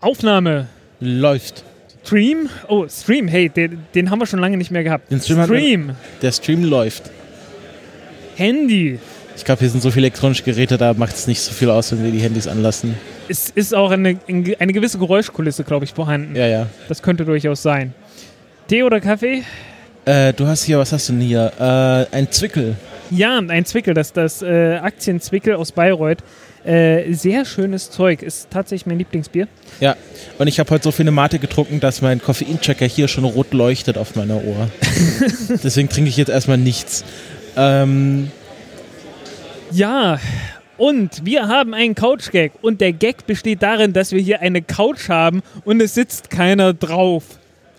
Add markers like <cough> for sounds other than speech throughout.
Aufnahme. Läuft. Stream? Oh, Stream, hey, den, den haben wir schon lange nicht mehr gehabt. Den Stream Stream. Der Stream läuft. Handy. Ich glaube, hier sind so viele elektronische Geräte, da macht es nicht so viel aus, wenn wir die Handys anlassen. Es ist auch eine, eine gewisse Geräuschkulisse, glaube ich, vorhanden. Ja, ja. Das könnte durchaus sein. Tee oder Kaffee? Äh, du hast hier, was hast du denn hier? Äh, ein Zwickel. Ja, ein Zwickel, das, das äh, Aktienzwickel aus Bayreuth. Äh, sehr schönes Zeug. Ist tatsächlich mein Lieblingsbier. Ja. Und ich habe heute so viele Mate getrunken, dass mein Koffeinchecker hier schon rot leuchtet auf meiner Ohr. <laughs> Deswegen trinke ich jetzt erstmal nichts. Ähm, Ja, und wir haben einen Couch-Gag. Und der Gag besteht darin, dass wir hier eine Couch haben und es sitzt keiner drauf.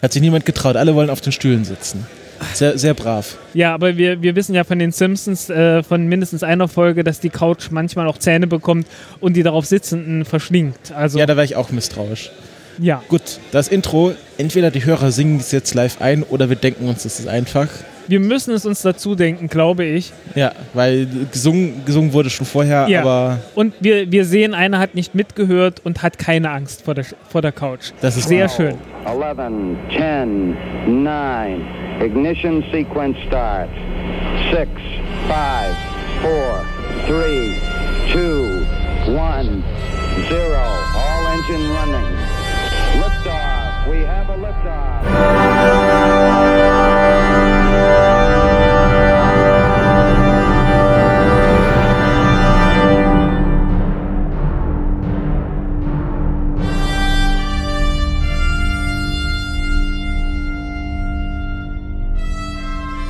hat sich niemand getraut. Alle wollen auf den Stühlen sitzen. Sehr, sehr brav. Ja, aber wir, wir wissen ja von den Simpsons, äh, von mindestens einer Folge, dass die Couch manchmal auch Zähne bekommt und die darauf Sitzenden verschlingt. Also, Ja, da wäre ich auch misstrauisch. ja. Gut, das Intro, entweder die Hörer singen es jetzt live ein oder wir denken uns, das ist einfach. Wir müssen es uns dazu denken, glaube ich. Ja, weil gesungen, gesungen wurde schon vorher, Ja. aber Und wir, wir sehen, einer hat nicht mitgehört und hat keine Angst vor der, vor der Couch. das ist Sehr schön. 11, 10, 9. Ignition sequence starts. 6, 5, 4, 3, 2, 1, 0. All engine running. Liftoff. We have a liftoff.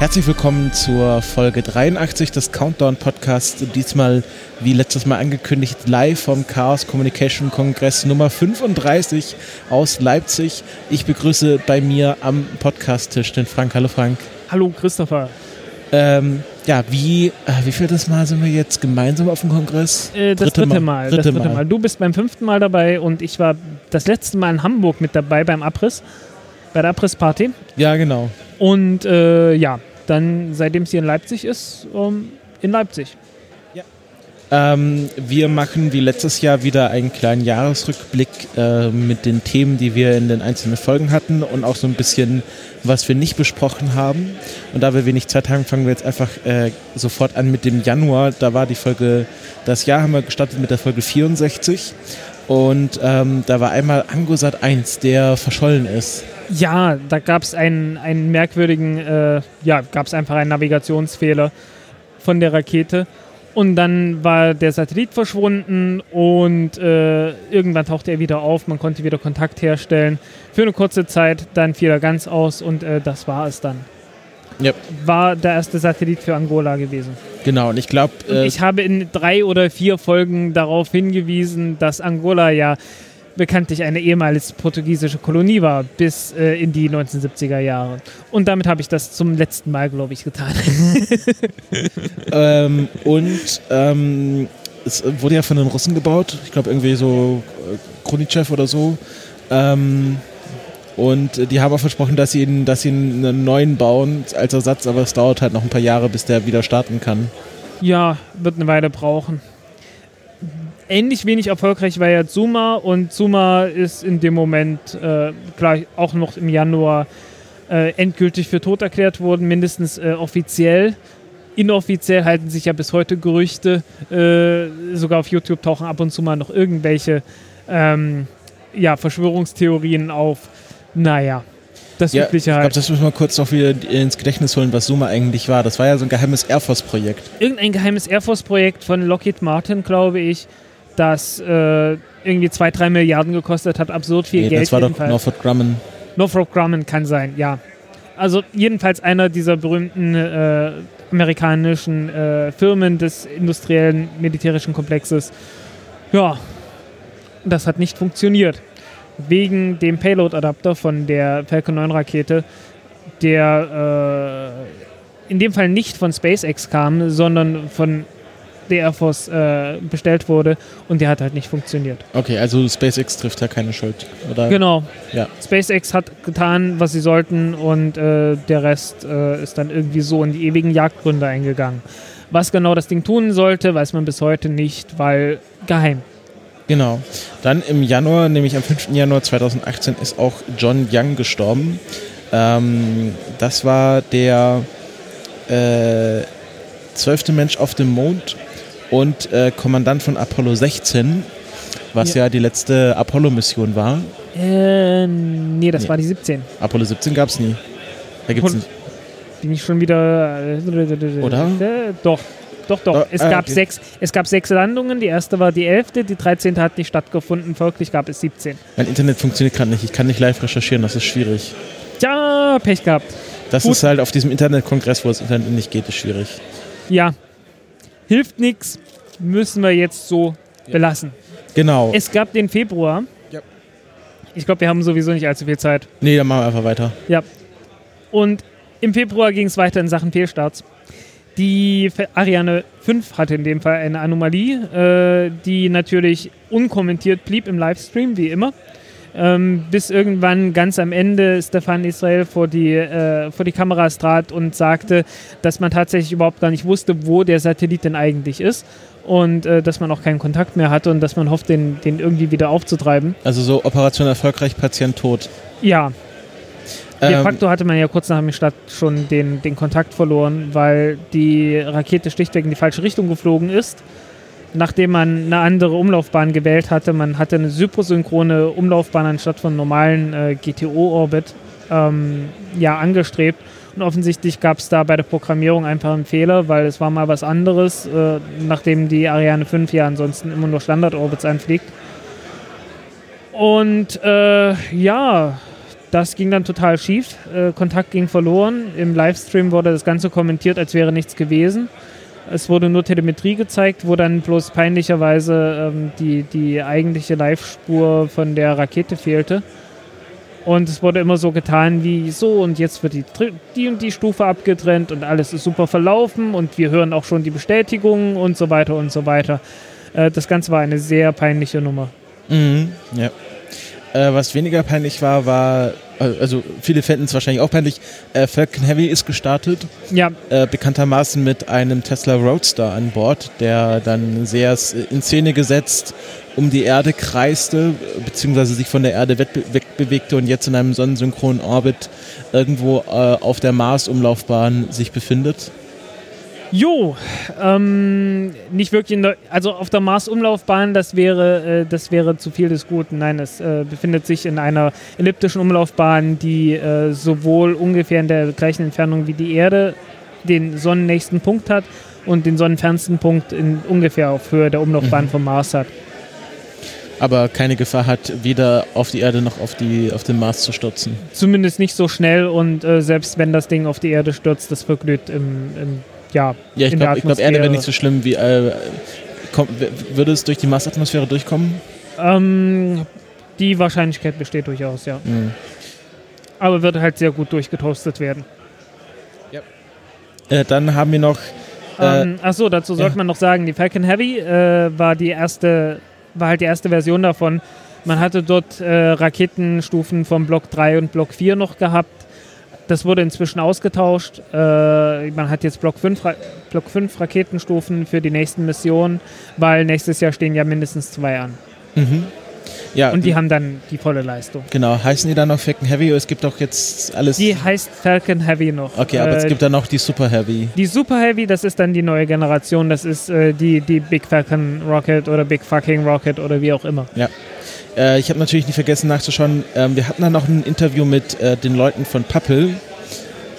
Herzlich willkommen zur Folge 83 des Countdown Podcasts. Diesmal, wie letztes Mal angekündigt, live vom Chaos Communication Kongress Nummer 35 aus Leipzig. Ich begrüße bei mir am Podcast-Tisch den Frank. Hallo Frank. Hallo Christopher. Ähm, ja, wie, äh, wie viel das Mal sind wir jetzt gemeinsam auf dem Kongress? Äh, das dritte, Mal. das dritte Mal. Du bist beim fünften Mal dabei und ich war das letzte Mal in Hamburg mit dabei beim Abriss, bei der Abrissparty. Ja, genau. Und äh, ja, dann, seitdem es hier in Leipzig ist, ähm, in Leipzig. Ähm, wir machen wie letztes Jahr wieder einen kleinen Jahresrückblick äh, mit den Themen, die wir in den einzelnen Folgen hatten und auch so ein bisschen, was wir nicht besprochen haben. Und da wir wenig Zeit haben, fangen wir jetzt einfach äh, sofort an mit dem Januar. Da war die Folge, das Jahr haben wir gestartet mit der Folge 64. Und ähm, da war einmal Angosat 1, der verschollen ist. Ja, da gab es einen, einen merkwürdigen, äh, ja, gab es einfach einen Navigationsfehler von der Rakete. Und dann war der Satellit verschwunden und äh, irgendwann tauchte er wieder auf. Man konnte wieder Kontakt herstellen. Für eine kurze Zeit, dann fiel er ganz aus und äh, das war es dann. Ja, War der erste Satellit für Angola gewesen. genau. Und ich glaube, äh, ich habe in drei oder vier Folgen darauf hingewiesen, dass Angola ja bekanntlich eine ehemals portugiesische Kolonie war, bis äh, in die 1970er Jahre. Und damit habe ich das zum letzten Mal, glaube ich, getan. <laughs> Ähm, und ähm, es wurde ja von den Russen gebaut. Ich glaube irgendwie so äh, Kronitschew oder so. Ähm, und äh, die haben auch versprochen, dass sie, ihn, dass sie einen neuen bauen als Ersatz, aber es dauert halt noch ein paar Jahre, bis der wieder starten kann. ja, wird eine Weile brauchen. Ähnlich wenig erfolgreich war ja Zuma und Zuma ist in dem Moment äh, gleich auch noch im Januar äh, endgültig für tot erklärt worden, mindestens äh, offiziell. Inoffiziell halten sich ja bis heute Gerüchte, äh, sogar auf YouTube tauchen ab und zu mal noch irgendwelche ähm, ja, Verschwörungstheorien auf. Naja, das Ja, ich Übliche glaube, halt. das müssen wir kurz noch wieder ins Gedächtnis holen, was Suma eigentlich war. Das war ja so ein geheimes Air Force-Projekt. Irgendein geheimes Air Force-Projekt von Lockheed Martin, glaube ich, das äh, irgendwie zwei, drei Milliarden gekostet hat. Absurd viel Nee, Geld. das war doch jedenfalls. Northrop Grumman. Northrop Grumman kann sein, ja. Also jedenfalls einer dieser berühmten äh, amerikanischen äh, Firmen des industriellen militärischen Komplexes. Ja, das hat nicht funktioniert. Wegen dem Payload-Adapter von der Falcon 9 Rakete, der äh, in dem Fall nicht von SpaceX kam, sondern von der Air Force äh, bestellt wurde und der hat halt nicht funktioniert. Okay, also SpaceX trifft ja keine Schuld. Oder? Genau, Ja. SpaceX hat getan, was sie sollten und äh, der Rest äh, ist dann irgendwie so in die ewigen Jagdgründe eingegangen. Was genau das Ding tun sollte, weiß man bis heute nicht, weil geheim. Genau. Dann im Januar, nämlich am 5. Januar 2018, ist auch John Young gestorben. Ähm, das war der äh, zwölfte Mensch auf dem Mond und äh, Kommandant von Apollo 16, was ja, die letzte Apollo-Mission war. Äh, nee, das Nee. war die 17. Apollo 17 gab es nie. Da gibt's. Bin ich schon wieder. äh, Oder? Äh, doch. Doch, doch. Oh, es, ah, gab okay. sechs, es gab sechs Landungen. Die erste war die elfte, die 13. hat nicht stattgefunden. Folglich gab es 17. Mein Internet funktioniert gerade nicht. Ich kann nicht live recherchieren, das ist schwierig. Tja, Pech gehabt. Das Gut. ist halt auf diesem Internetkongress, wo das Internet nicht geht, ist schwierig. Ja. Hilft nichts. Müssen wir jetzt so belassen. Genau. Es gab den Februar. Ja. Ich glaube, wir haben sowieso nicht allzu viel Zeit. nee, dann machen wir einfach weiter. Ja. Und im Februar ging es weiter in Sachen Fehlstarts. Die Ariane 5 hatte in dem Fall eine Anomalie, äh, die natürlich unkommentiert blieb im Livestream, wie immer. Ähm, bis irgendwann ganz am Ende Stefan Israel vor die, äh, vor die Kameras trat und sagte, dass man tatsächlich überhaupt gar nicht wusste, wo der Satellit denn eigentlich ist und äh, dass man auch keinen Kontakt mehr hatte und dass man hofft, den, den irgendwie wieder aufzutreiben. Also so Operation erfolgreich, Patient tot. Ja, De Ähm, facto hatte man ja kurz nach dem Start schon den, den Kontakt verloren, weil die Rakete schlichtweg in die falsche Richtung geflogen ist. Nachdem man eine andere Umlaufbahn gewählt hatte, man hatte eine supersynchrone Umlaufbahn anstatt von normalen äh, GTO-Orbit ähm, ja, angestrebt. Und offensichtlich gab es da bei der Programmierung einfach einen Fehler, weil es war mal was anderes, äh, nachdem die Ariane 5 ja ansonsten immer nur Standard-Orbits anfliegt. Und äh, ja, das ging dann total schief. Äh, Kontakt ging verloren. Im Livestream wurde das Ganze kommentiert, als wäre nichts gewesen. Es wurde nur Telemetrie gezeigt, wo dann bloß peinlicherweise ähm, die, die eigentliche Live-Spur von der Rakete fehlte. Und es wurde immer so getan wie so und jetzt wird die, die und die Stufe abgetrennt und alles ist super verlaufen und wir hören auch schon die Bestätigungen und so weiter und so weiter. Äh, das Ganze war eine sehr peinliche Nummer. Mhm, ja. Äh, was weniger peinlich war, war, äh, also viele fänden es wahrscheinlich auch peinlich, äh, Falcon Heavy ist gestartet, Ja, äh, bekanntermaßen mit einem Tesla Roadster an Bord, der dann sehr s- in Szene gesetzt um die Erde kreiste, beziehungsweise sich von der Erde wegbe wegbewegte und jetzt in einem sonnensynchronen Orbit irgendwo äh, auf der Mars-Umlaufbahn sich befindet. Jo, ähm, nicht wirklich in der, also auf der Mars-Umlaufbahn, das wäre, äh, das wäre zu viel des Guten. Nein, es äh, befindet sich in einer elliptischen Umlaufbahn, die äh, sowohl ungefähr in der gleichen Entfernung wie die Erde den sonnennächsten Punkt hat und den sonnenfernsten Punkt in ungefähr auf Höhe der Umlaufbahn vom Mars hat. Aber keine Gefahr hat, weder auf die Erde noch auf, die, auf den Mars zu stürzen. Zumindest nicht so schnell und äh, selbst wenn das Ding auf die Erde stürzt, das verglüht im, im ja, Ja, ich glaube, glaub, Erde wäre nicht so schlimm wie. Äh, komm, würde es durch die Marsatmosphäre durchkommen? Ähm, die Wahrscheinlichkeit besteht durchaus, ja. Mhm. Aber wird halt sehr gut durchgetoastet werden. Äh, dann haben wir noch. Äh, Ähm, achso, dazu sollte ja. man noch sagen, die Falcon Heavy äh, war die erste, war halt die erste Version davon. Man hatte dort äh, Raketenstufen vom Block 3 und Block 4 noch gehabt. Das wurde inzwischen ausgetauscht. Äh, man hat jetzt Block 5, Ra Block 5 Raketenstufen für die nächsten Missionen, weil nächstes Jahr stehen ja mindestens zwei an. mhm. Ja, Und die haben dann die volle Leistung. genau. Heißen die dann noch Falcon Heavy? Es gibt doch jetzt alles. Die heißt Falcon Heavy noch. okay, aber es Äh, gibt dann noch die Super Heavy. Die Super Heavy, das ist dann die neue Generation. Das ist äh, die, die Big Falcon Rocket oder Big Fucking Rocket oder wie auch immer. Äh, ich habe natürlich nicht vergessen nachzuschauen. Ähm, wir hatten dann noch ein Interview mit äh, den Leuten von Pappel.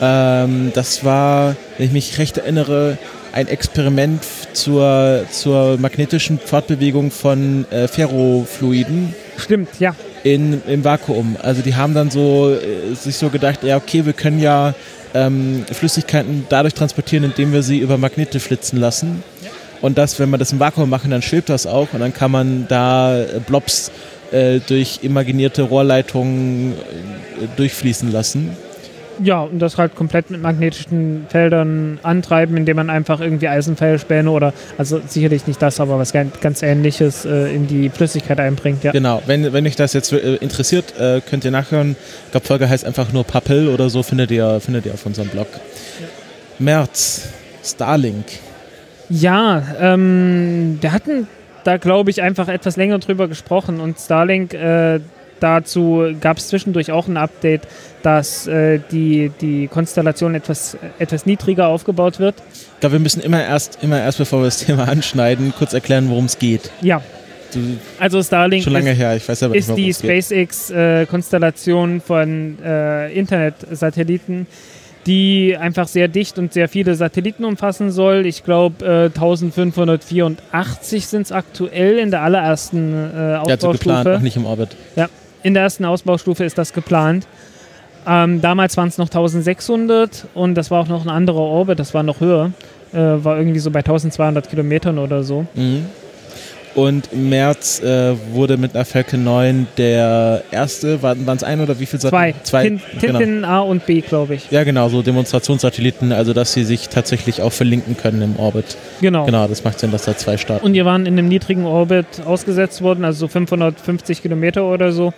Ähm, das war, wenn ich mich recht erinnere, ein Experiment zur, zur magnetischen Fortbewegung von äh, Ferrofluiden. Stimmt, ja. in, im Vakuum. Also die haben dann so äh, sich so gedacht, ja okay, wir können ja ähm, Flüssigkeiten dadurch transportieren, indem wir sie über Magnete flitzen lassen. Und das, wenn wir das im Vakuum machen, dann schwebt das auch und dann kann man da äh, Blobs äh, durch imaginierte Rohrleitungen äh, durchfließen lassen. Ja, und das halt komplett mit magnetischen Feldern antreiben, indem man einfach irgendwie Eisenpfeilspäne oder, also sicherlich nicht das, aber was ganz, ähnliches äh, in die Flüssigkeit einbringt. Ja. Genau, wenn, wenn euch das jetzt äh, interessiert, äh, könnt ihr nachhören. Ich glaube, Folge heißt einfach nur Pappel oder so, findet ihr, findet ihr auf unserem Blog. März, Starlink. Ja, ähm, wir hatten da glaube ich, einfach etwas länger drüber gesprochen und Starlink, äh, dazu gab es zwischendurch auch ein Update, dass äh, die, die Konstellation etwas, etwas niedriger aufgebaut wird. Ich glaube, wir müssen immer erst, immer erst, bevor wir das Thema anschneiden, kurz erklären, worum es geht. Ja. Du, Also Starlink schon lange ist, her, ich weiß aber nicht ist worum die. SpaceX-Konstellation von äh, Internetsatelliten, die einfach sehr dicht und sehr viele Satelliten umfassen soll. Ich glaube, äh, 1584 sind es aktuell in der allerersten äh, Ja, so geplant, noch Ausbaustufe. nicht im Orbit. In der ersten Ausbaustufe ist das geplant. Ähm, damals waren es noch 1600 und das war auch noch ein anderer Orbit, das war noch höher. Äh, war irgendwie so bei 1200 Kilometern oder so. Mhm. Und im März äh, wurde mit einer Falcon 9 der erste, waren es ein oder wie viel Zwei. Zwei. Tin genau. Tintin A und B, glaube ich. Ja, genau, so Demonstrationssatelliten, also dass sie sich tatsächlich auch verlinken können im Orbit. Genau. Genau, das macht Sinn, dass da zwei starten. Und die waren in einem niedrigen Orbit ausgesetzt worden, also so 550 Kilometer oder so.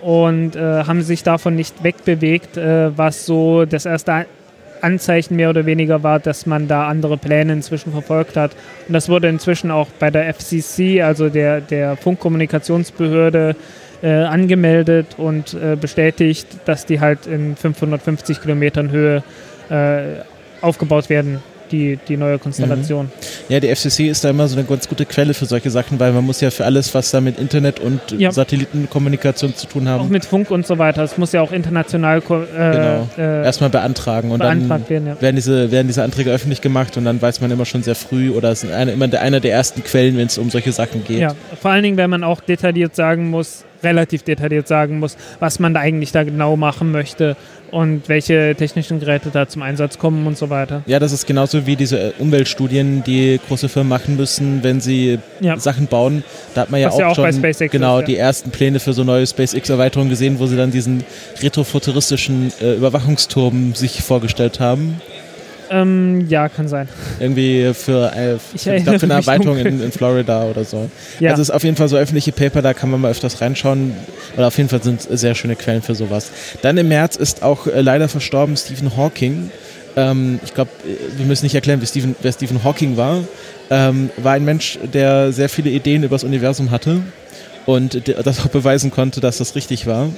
Und äh, haben sich davon nicht wegbewegt, äh, was so das erste Anzeichen mehr oder weniger war, dass man da andere Pläne inzwischen verfolgt hat. Und das wurde inzwischen auch bei der FCC, also der, der Funkkommunikationsbehörde, äh, angemeldet und äh, bestätigt, dass die halt in 550 Kilometern Höhe äh, aufgebaut werden, die, die neue Konstellation. Ja, die FCC ist da immer so eine ganz gute Quelle für solche Sachen, weil man muss ja für alles, was da mit Internet und Ja. Satellitenkommunikation zu tun Auch haben, mit Funk und so weiter. Es muss ja auch international äh, Genau. äh, erstmal beantragen und beantragt dann werden. Ja. werden diese, werden diese Anträge öffentlich gemacht und dann weiß man immer schon sehr früh oder es ist eine, immer einer der ersten Quellen, wenn es um solche Sachen geht. ja, vor allen Dingen, wenn man auch detailliert sagen muss, relativ detailliert sagen muss, was man da eigentlich da genau machen möchte und welche technischen Geräte da zum Einsatz kommen und so weiter. Ja, das ist genauso wie diese äh, Umweltstudien, die große Firmen machen müssen, wenn sie Ja. Sachen bauen. Da hat man ja Was auch, ja auch schon bei SpaceX genau ist, ja. die ersten Pläne für so neue SpaceX-Erweiterungen gesehen, wo sie dann diesen retrofuturistischen äh, Überwachungsturm sich vorgestellt haben. Ähm, ja, kann sein. Irgendwie für, äh, Ich ich glaub, für eine Erweiterung in, in Florida oder so. Ja, Also es ist auf jeden Fall so öffentliche Paper, da kann man mal öfters reinschauen. Oder auf jeden Fall sind es sehr schöne Quellen für sowas. Dann im März ist auch äh, leider verstorben Stephen Hawking. Ähm, ich glaube, wir müssen nicht erklären, wer Stephen, wer Stephen Hawking war. Ähm, war ein Mensch, der sehr viele Ideen über das Universum hatte und das auch beweisen konnte, dass das richtig war.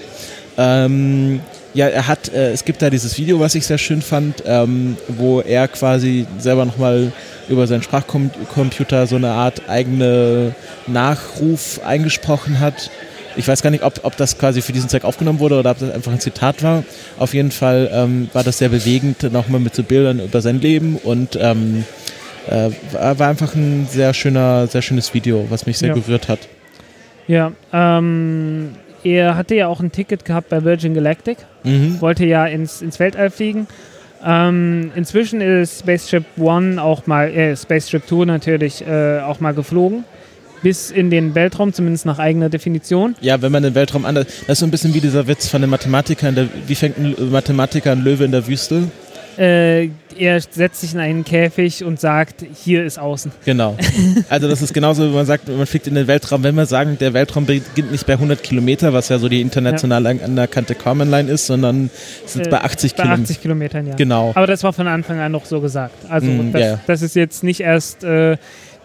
Ähm, ja, er hat, äh, es gibt da dieses Video, was ich sehr schön fand, ähm, wo er quasi selber nochmal über seinen Sprachcomputer so eine Art eigene Nachruf eingesprochen hat. Ich weiß gar nicht, ob, ob das quasi für diesen Zweck aufgenommen wurde oder ob das einfach ein Zitat war. Auf jeden Fall ähm, war das sehr bewegend, nochmal mit so Bildern über sein Leben und ähm, äh, war einfach ein sehr schöner, sehr schönes Video, was mich sehr Ja. gerührt hat. ja. Ähm, er hatte ja auch ein Ticket gehabt bei Virgin Galactic. Mhm. wollte ja ins, ins Weltall fliegen. Ähm, inzwischen ist Spaceship One auch mal, äh, Spaceship Two natürlich äh, auch mal geflogen. Bis in den Weltraum, zumindest nach eigener Definition. Ja, wenn man den Weltraum anders. Das ist so ein bisschen wie dieser Witz von den Mathematikern. Der, wie fängt ein Mathematiker ein Löwe in der Wüste? Äh, er setzt sich in einen Käfig und sagt, hier ist außen. Genau. Also das ist genauso, wie man sagt, man fliegt in den Weltraum. Wenn wir sagen, der Weltraum beginnt nicht bei 100 Kilometer, was ja so die international anerkannte Common Line ist, sondern sind es Äh, bei 80 Bei Kilometern. 80 Kilometern, ja. Genau. Aber das war von Anfang an noch so gesagt. Also Mm, das, ja, ja. das ist jetzt nicht erst äh,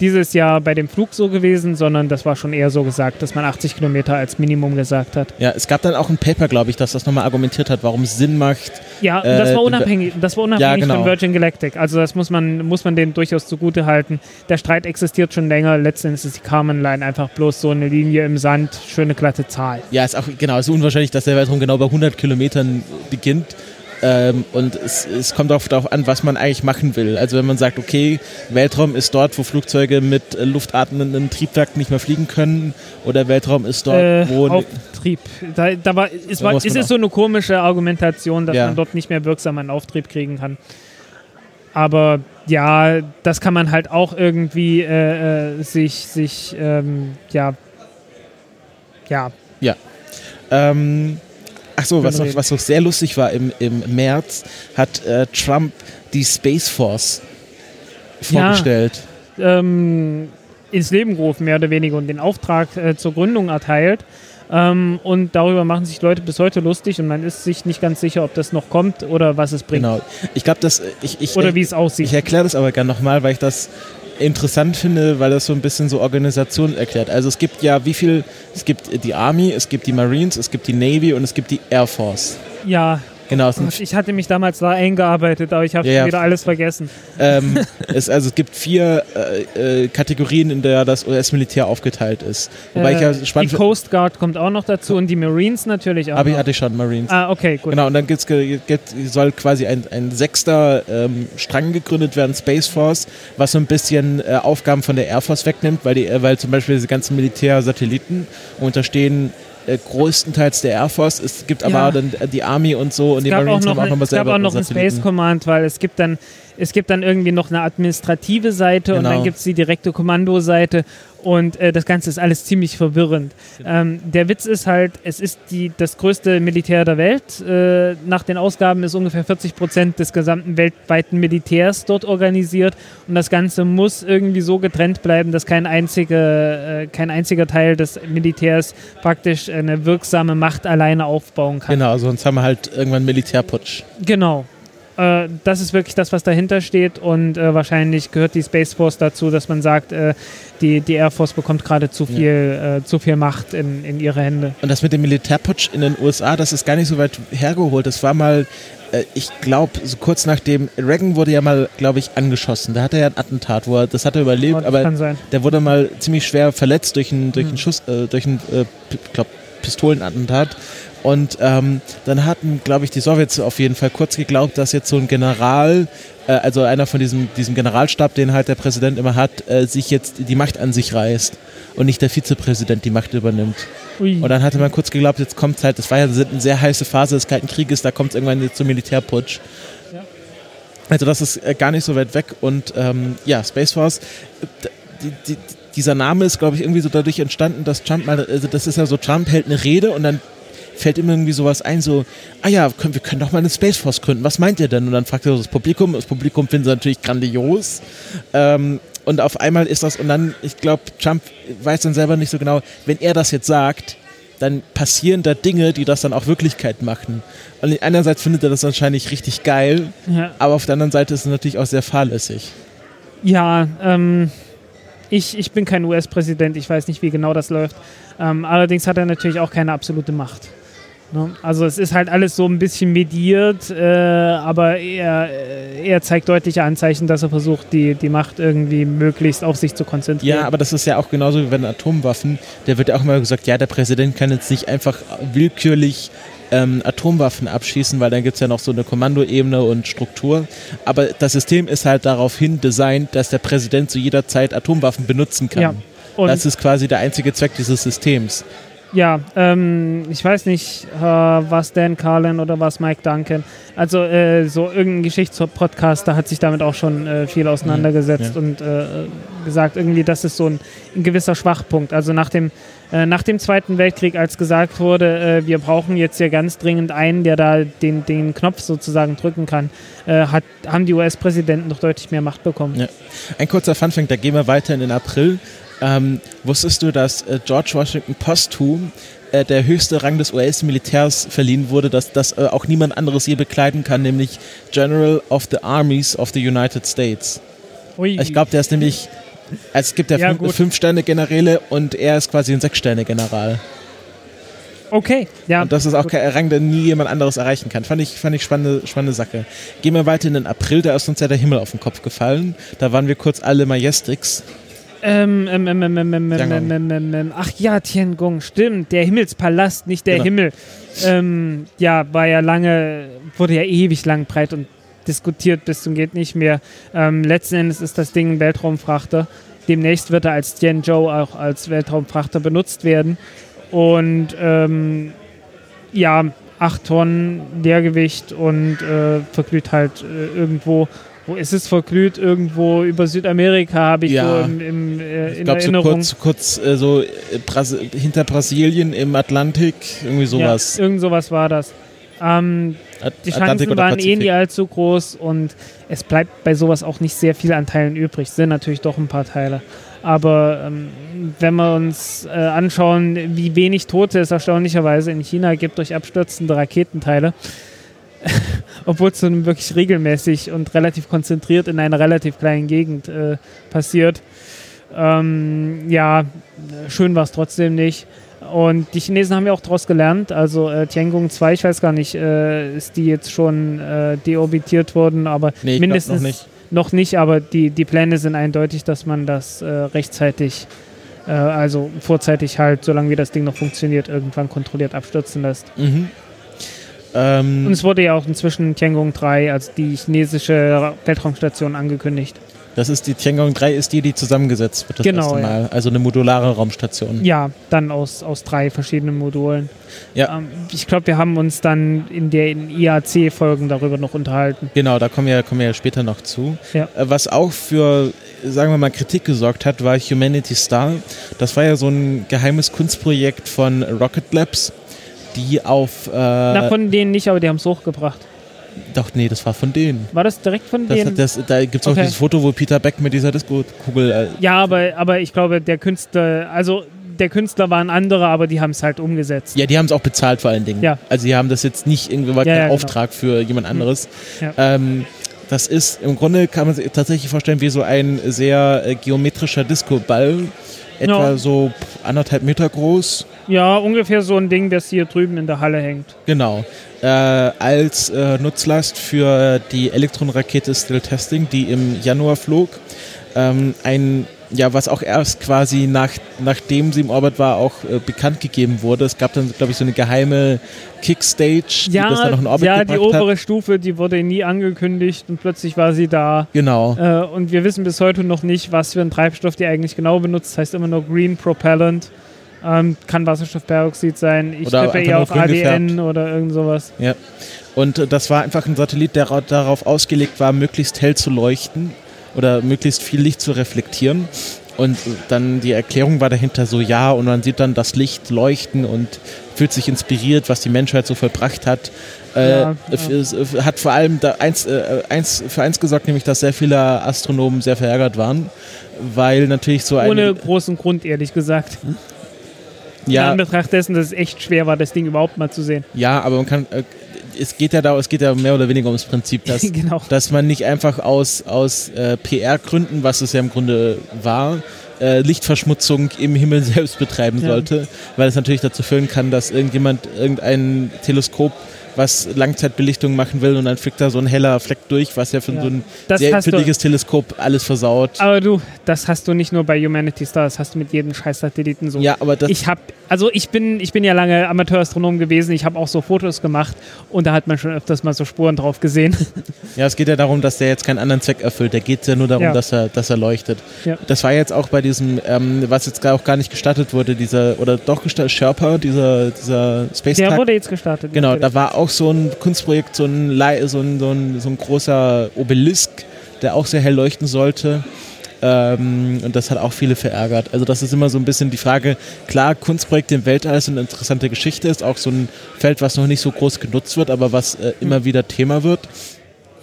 dieses Jahr bei dem Flug so gewesen, sondern das war schon eher so gesagt, dass man 80 Kilometer als Minimum gesagt hat. Ja, es gab dann auch ein Paper, glaube ich, das das nochmal argumentiert hat, warum es Sinn macht. Ja, Äh, das war unabhängig, das war unabhängig Ja, genau. von Virgin Galactic. Also das muss man, muss man denen durchaus zugute halten. Der Streit existiert schon länger. Letztendlich ist die Carmen Line einfach bloß so eine Linie im Sand, schöne glatte Zahl. Ja, ist auch genau, ist unwahrscheinlich, dass der Weltraum genau bei 100 Kilometern beginnt. Ähm, und es, es kommt auch darauf an, was man eigentlich machen will. Also wenn man sagt, okay, Weltraum ist dort, wo Flugzeuge mit äh, luftatmenden Triebwerken nicht mehr fliegen können, oder Weltraum ist dort, Äh, wo Auftrieb. Da, da war, es Da war, muss es ist so eine komische Argumentation, dass Ja. man dort nicht mehr wirksam einen Auftrieb kriegen kann. Aber ja, das kann man halt auch irgendwie äh, äh, sich, sich ähm, ja, ja, Ähm, ach so, was noch, reden. was noch sehr lustig war, im, im März hat äh, Trump die Space Force vorgestellt. ähm, ins Leben gerufen, mehr oder weniger, und den Auftrag äh, zur Gründung erteilt. Ähm, und darüber machen sich Leute bis heute lustig und man ist sich nicht ganz sicher, ob das noch kommt oder was es bringt. Genau. Ich glaube, dass äh, ich, ich, Oder wie es aussieht. Ich erkläre das aber gerne nochmal, weil ich das interessant finde, weil das so ein bisschen so Organisation erklärt. Also es gibt ja wie viel, es gibt die Army, es gibt die Marines, es gibt die Navy und es gibt die Air Force. Ja, Genau, sind ich hatte mich damals da eingearbeitet, aber ich habe Ja, wieder alles vergessen. ähm, <laughs> es, also es gibt vier äh, äh, Kategorien, in der das US-Militär aufgeteilt ist. Wobei ich ja Äh, die spannend finde, Coast Guard kommt auch noch dazu und die Marines natürlich auch. aber ich hatte schon Marines. Ah, okay, gut. Genau, und dann gibt's, ge- gibt, soll quasi ein, ein sechster ähm, Strang gegründet werden, Space Force, was so ein bisschen äh, Aufgaben von der Air Force wegnimmt, weil, die, äh, weil zum Beispiel diese ganzen Militärsatelliten unterstehen äh, größtenteils der Air Force. Es gibt aber Ja. auch dann die Army und so und Es die Marines haben auch nochmal es gab selber auch noch ein. Space Command, weil es gibt dann, es gibt dann irgendwie noch eine administrative Seite und Genau. dann gibt es die direkte Kommandoseite und äh, das Ganze ist alles ziemlich verwirrend. Ähm, der Witz ist halt, es ist die, das größte Militär der Welt. Äh, nach den Ausgaben ist ungefähr 40 Prozent des gesamten weltweiten Militärs dort organisiert und das Ganze muss irgendwie so getrennt bleiben, dass kein einziger, äh, kein einziger Teil des Militärs praktisch eine wirksame Macht alleine aufbauen kann. Genau, sonst haben wir halt irgendwann Militärputsch. Genau. Äh, das ist wirklich das, was dahinter steht und äh, wahrscheinlich gehört die Space Force dazu, dass man sagt, äh, die, die Air Force bekommt gerade zu viel, äh, zu viel Macht in, in ihre Hände. Und das mit dem Militärputsch in den USA, das ist gar nicht so weit hergeholt. Das war mal, äh, ich glaube, so kurz nachdem Reagan wurde ja mal, glaube ich, angeschossen. Da hatte er ein Attentat, wo er, das hat er überlebt, Das aber der wurde mal ziemlich schwer verletzt durch einen, durch einen Hm. Schuss, äh, durch einen, äh, P- glaub, Pistolenattentat. Und ähm, dann hatten, glaube ich, die Sowjets auf jeden Fall kurz geglaubt, dass jetzt so ein General, äh, also einer von diesem, diesem Generalstab, den halt der Präsident immer hat, äh, sich jetzt die Macht an sich reißt und nicht der Vizepräsident die Macht übernimmt. Ui. Und dann hatte man kurz geglaubt, jetzt kommt halt, das war ja eine sehr heiße Phase des Kalten Krieges, da kommt es irgendwann zum Militärputsch. Ja. Also das ist äh, gar nicht so weit weg und ähm, ja, Space Force, die, die, dieser Name ist, glaube ich, irgendwie so dadurch entstanden, dass Trump mal, also das ist ja so, Trump hält eine Rede und dann fällt ihm irgendwie sowas ein, so, ah ja, können, wir können doch mal eine Space Force gründen, was meint ihr denn? Und dann fragt er das Publikum, das Publikum findet es natürlich grandios. Ähm, und auf einmal ist das, und dann, ich glaube, Trump weiß dann selber nicht so genau, wenn er das jetzt sagt, dann passieren da Dinge, die das dann auch Wirklichkeit machen. Und einerseits findet er das wahrscheinlich richtig geil, ja, aber auf der anderen Seite ist es natürlich auch sehr fahrlässig. ja ähm, ich, ich bin kein US-Präsident, ich weiß nicht, wie genau das läuft. Ähm, allerdings hat er natürlich auch keine absolute Macht. Ne? Also es ist halt alles so ein bisschen mediert, äh, aber er, äh, er zeigt deutliche Anzeichen, dass er versucht, die, die Macht irgendwie möglichst auf sich zu konzentrieren. Ja, aber das ist ja auch genauso wie bei den Atomwaffen. Da wird ja auch immer gesagt, ja, der Präsident kann jetzt nicht einfach willkürlich ähm, Atomwaffen abschießen, weil dann gibt es ja noch so eine Kommandoebene und Struktur. Aber das System ist halt daraufhin designt, dass der Präsident zu jeder Zeit Atomwaffen benutzen kann. Ja, und das ist quasi der einzige Zweck dieses Systems. Ja, ähm, ich weiß nicht, äh, was Dan Carlin oder was Mike Duncan. Also äh, so irgendein Geschichtspodcast, da hat sich damit auch schon äh, viel auseinandergesetzt Ja. und äh, gesagt, irgendwie, das ist so ein, ein gewisser Schwachpunkt. Also nach dem, äh, nach dem Zweiten Weltkrieg, als gesagt wurde, äh, wir brauchen jetzt hier ganz dringend einen, der da den, den Knopf sozusagen drücken kann, hat, haben die US-Präsidenten noch deutlich mehr Macht bekommen. Ja. Ein kurzer Funfact, da gehen wir weiter in den April. Ähm, wusstest du, dass äh, George Washington posthum äh, der höchste Rang des US-Militärs verliehen wurde, dass das äh, auch niemand anderes je bekleiden kann, nämlich General of the Armies of the United States. Ui. Ich glaube, der ist nämlich, also es gibt ja, Ja, fünf, gut. fünf Sterne-Generäle und er ist quasi ein Sechs-Sterne-General. okay, ja. Und das ist auch kein Rang, den nie jemand anderes erreichen kann. Fand ich, fand ich spannende, spannende Sache. Gehen wir weiter in den April, da ist uns ja der Himmel auf den Kopf gefallen. Da waren wir kurz alle Majestics. Ähm, ähm, ähm, ähm, ähm, ähm, ähm, ähm, ähm, ähm, ach ja, Tiangong, stimmt. Der Himmelspalast, nicht der Genau. Himmel. Ähm, ja, war ja lange, wurde ja ewig lang breit und diskutiert bis zum geht nicht mehr. Ähm, letzten Endes ist das Ding ein Weltraumfrachter. Demnächst wird er als Tianzhou auch als Weltraumfrachter benutzt werden. Und ähm, ja, 8 Tonnen Leergewicht und äh, verglüht halt äh, irgendwo. Wo ist es verglüht? Irgendwo über Südamerika habe ich Ja. so im, im, äh, Ich in glaube, so Erinnerung. kurz, kurz äh, so äh, Bras hinter Brasilien im Atlantik, irgendwie sowas. Ja, irgend sowas war das. Ähm, die Chancen waren eh nie allzu groß und es bleibt bei sowas auch nicht sehr viel an Teilen übrig. Es sind natürlich doch ein paar Teile. Aber ähm, wenn wir uns äh, anschauen, wie wenig Tote es erstaunlicherweise in China gibt durch abstürzende Raketenteile, <laughs> obwohl es dann wirklich regelmäßig und relativ konzentriert in einer relativ kleinen Gegend äh, passiert. Ähm, ja, schön war es trotzdem nicht. Und die Chinesen haben ja auch daraus gelernt. Also äh, Tiangong 2, ich weiß gar nicht, äh, ist die jetzt schon äh, deorbitiert worden, aber Nee, mindestens noch nicht. noch nicht, aber die, die Pläne sind eindeutig, dass man das äh, rechtzeitig, äh, also vorzeitig halt, solange wie das Ding noch funktioniert, irgendwann kontrolliert abstürzen lässt. Mhm. Ähm, Und es wurde ja auch inzwischen Tiangong 3 als die chinesische Weltraumstation angekündigt. das ist die Tiangong 3, ist die, die zusammengesetzt wird das Genau, erste Mal. Also eine modulare Raumstation. Ja, dann aus, aus drei verschiedenen Modulen. Ja. Ähm, ich glaube, wir haben uns dann in der in IAC-Folgen darüber noch unterhalten. Genau, da kommen wir, kommen wir ja später noch zu. Ja. Äh, Was auch für, sagen wir mal, Kritik gesorgt hat, war Humanity Star. Das war ja so ein geheimes Kunstprojekt von Rocket Labs, die auf. Äh, Na, von denen nicht, aber die haben es hochgebracht. doch, nee, das war von denen. War das direkt von Das, denen? das, da gibt es auch Okay. dieses Foto, wo Peter Beck mit dieser Disco-Kugel. Äh, ja, aber, aber ich glaube, der Künstler, also der Künstler war ein anderer, aber die haben es halt umgesetzt. ja, die haben es auch bezahlt vor allen Dingen. Ja. Also, die haben das jetzt nicht irgendwie, war Ja, kein ja, genau. Auftrag für jemand anderes. Ja. Ähm, das ist im Grunde kann man sich tatsächlich vorstellen wie so ein sehr äh, geometrischer Disco-Ball. Etwa Ja. so anderthalb Meter groß. Ja, ungefähr so ein Ding, das hier drüben in der Halle hängt. Genau. Äh, als äh, Nutzlast für die Elektronenrakete Still Testing, die im Januar flog. Ähm, ein, ja, was auch erst quasi nach, nachdem sie im Orbit war, auch äh, bekannt gegeben wurde. Es gab dann, glaube ich, so eine geheime Kickstage, die das dann noch in Orbit ja die obere hat. Stufe, die wurde nie angekündigt und plötzlich war sie da. Genau. Äh, und wir wissen bis heute noch nicht, was für ein Treibstoff die eigentlich genau benutzt. Heißt immer nur Green Propellant. Ähm, kann Wasserstoffperoxid sein. Ich Oder tippe eher auf ADN gefärbt. oder irgend sowas. Ja. Und äh, das war einfach ein Satellit, der ra- darauf ausgelegt war, möglichst hell zu leuchten oder möglichst viel Licht zu reflektieren. Und äh, dann die Erklärung war dahinter so, ja, und man sieht dann das Licht leuchten und fühlt sich inspiriert, was die Menschheit so vollbracht hat. Äh, Ja, f- ja. Äh, hat vor allem da eins, äh, eins, für eins gesorgt, nämlich dass sehr viele Astronomen sehr verärgert waren, weil natürlich so ein Ohne großen Grund, ehrlich gesagt. <laughs> In ja, Anbetracht dessen, dass es echt schwer war, das Ding überhaupt mal zu sehen. ja, aber man kann äh, es geht ja da, es geht ja mehr oder weniger ums Prinzip, dass <laughs> genau. dass man nicht einfach aus, aus äh, PR-Gründen, was es ja im Grunde war, äh, Lichtverschmutzung im Himmel <laughs> selbst betreiben Ja. sollte, weil es natürlich dazu führen kann, dass irgendjemand irgendein Teleskop was Langzeitbelichtung machen will und dann fliegt da so ein heller Fleck durch, was ja für Ja. so ein Das sehr empfindliches Teleskop alles versaut. Aber du, das hast du nicht nur bei Humanity Star, das hast du mit jedem Scheiß-Satelliten so. ja, aber das, Ich habe, also ich bin, ich bin ja lange Amateurastronom gewesen. Ich habe auch so Fotos gemacht und da hat man schon öfters mal so Spuren drauf gesehen. <laughs> ja, es geht ja darum, dass der jetzt keinen anderen Zweck erfüllt. Der geht ja nur darum, Ja. dass, er, dass er leuchtet. Ja. Das war jetzt auch bei diesem, ähm, was jetzt auch gar nicht gestattet wurde, dieser, oder doch gestattet, Sherpa, dieser, dieser Space Der Tug. wurde jetzt gestartet. Genau, natürlich. da war auch so ein Kunstprojekt, so ein, so ein, so ein, so ein großer Obelisk, der auch sehr hell leuchten sollte. Ähm, und das hat auch viele verärgert. Also das ist immer so ein bisschen die Frage, klar, Kunstprojekte im Weltall ist eine interessante Geschichte, ist auch so ein Feld, was noch nicht so groß genutzt wird, aber was äh, immer wieder Thema wird.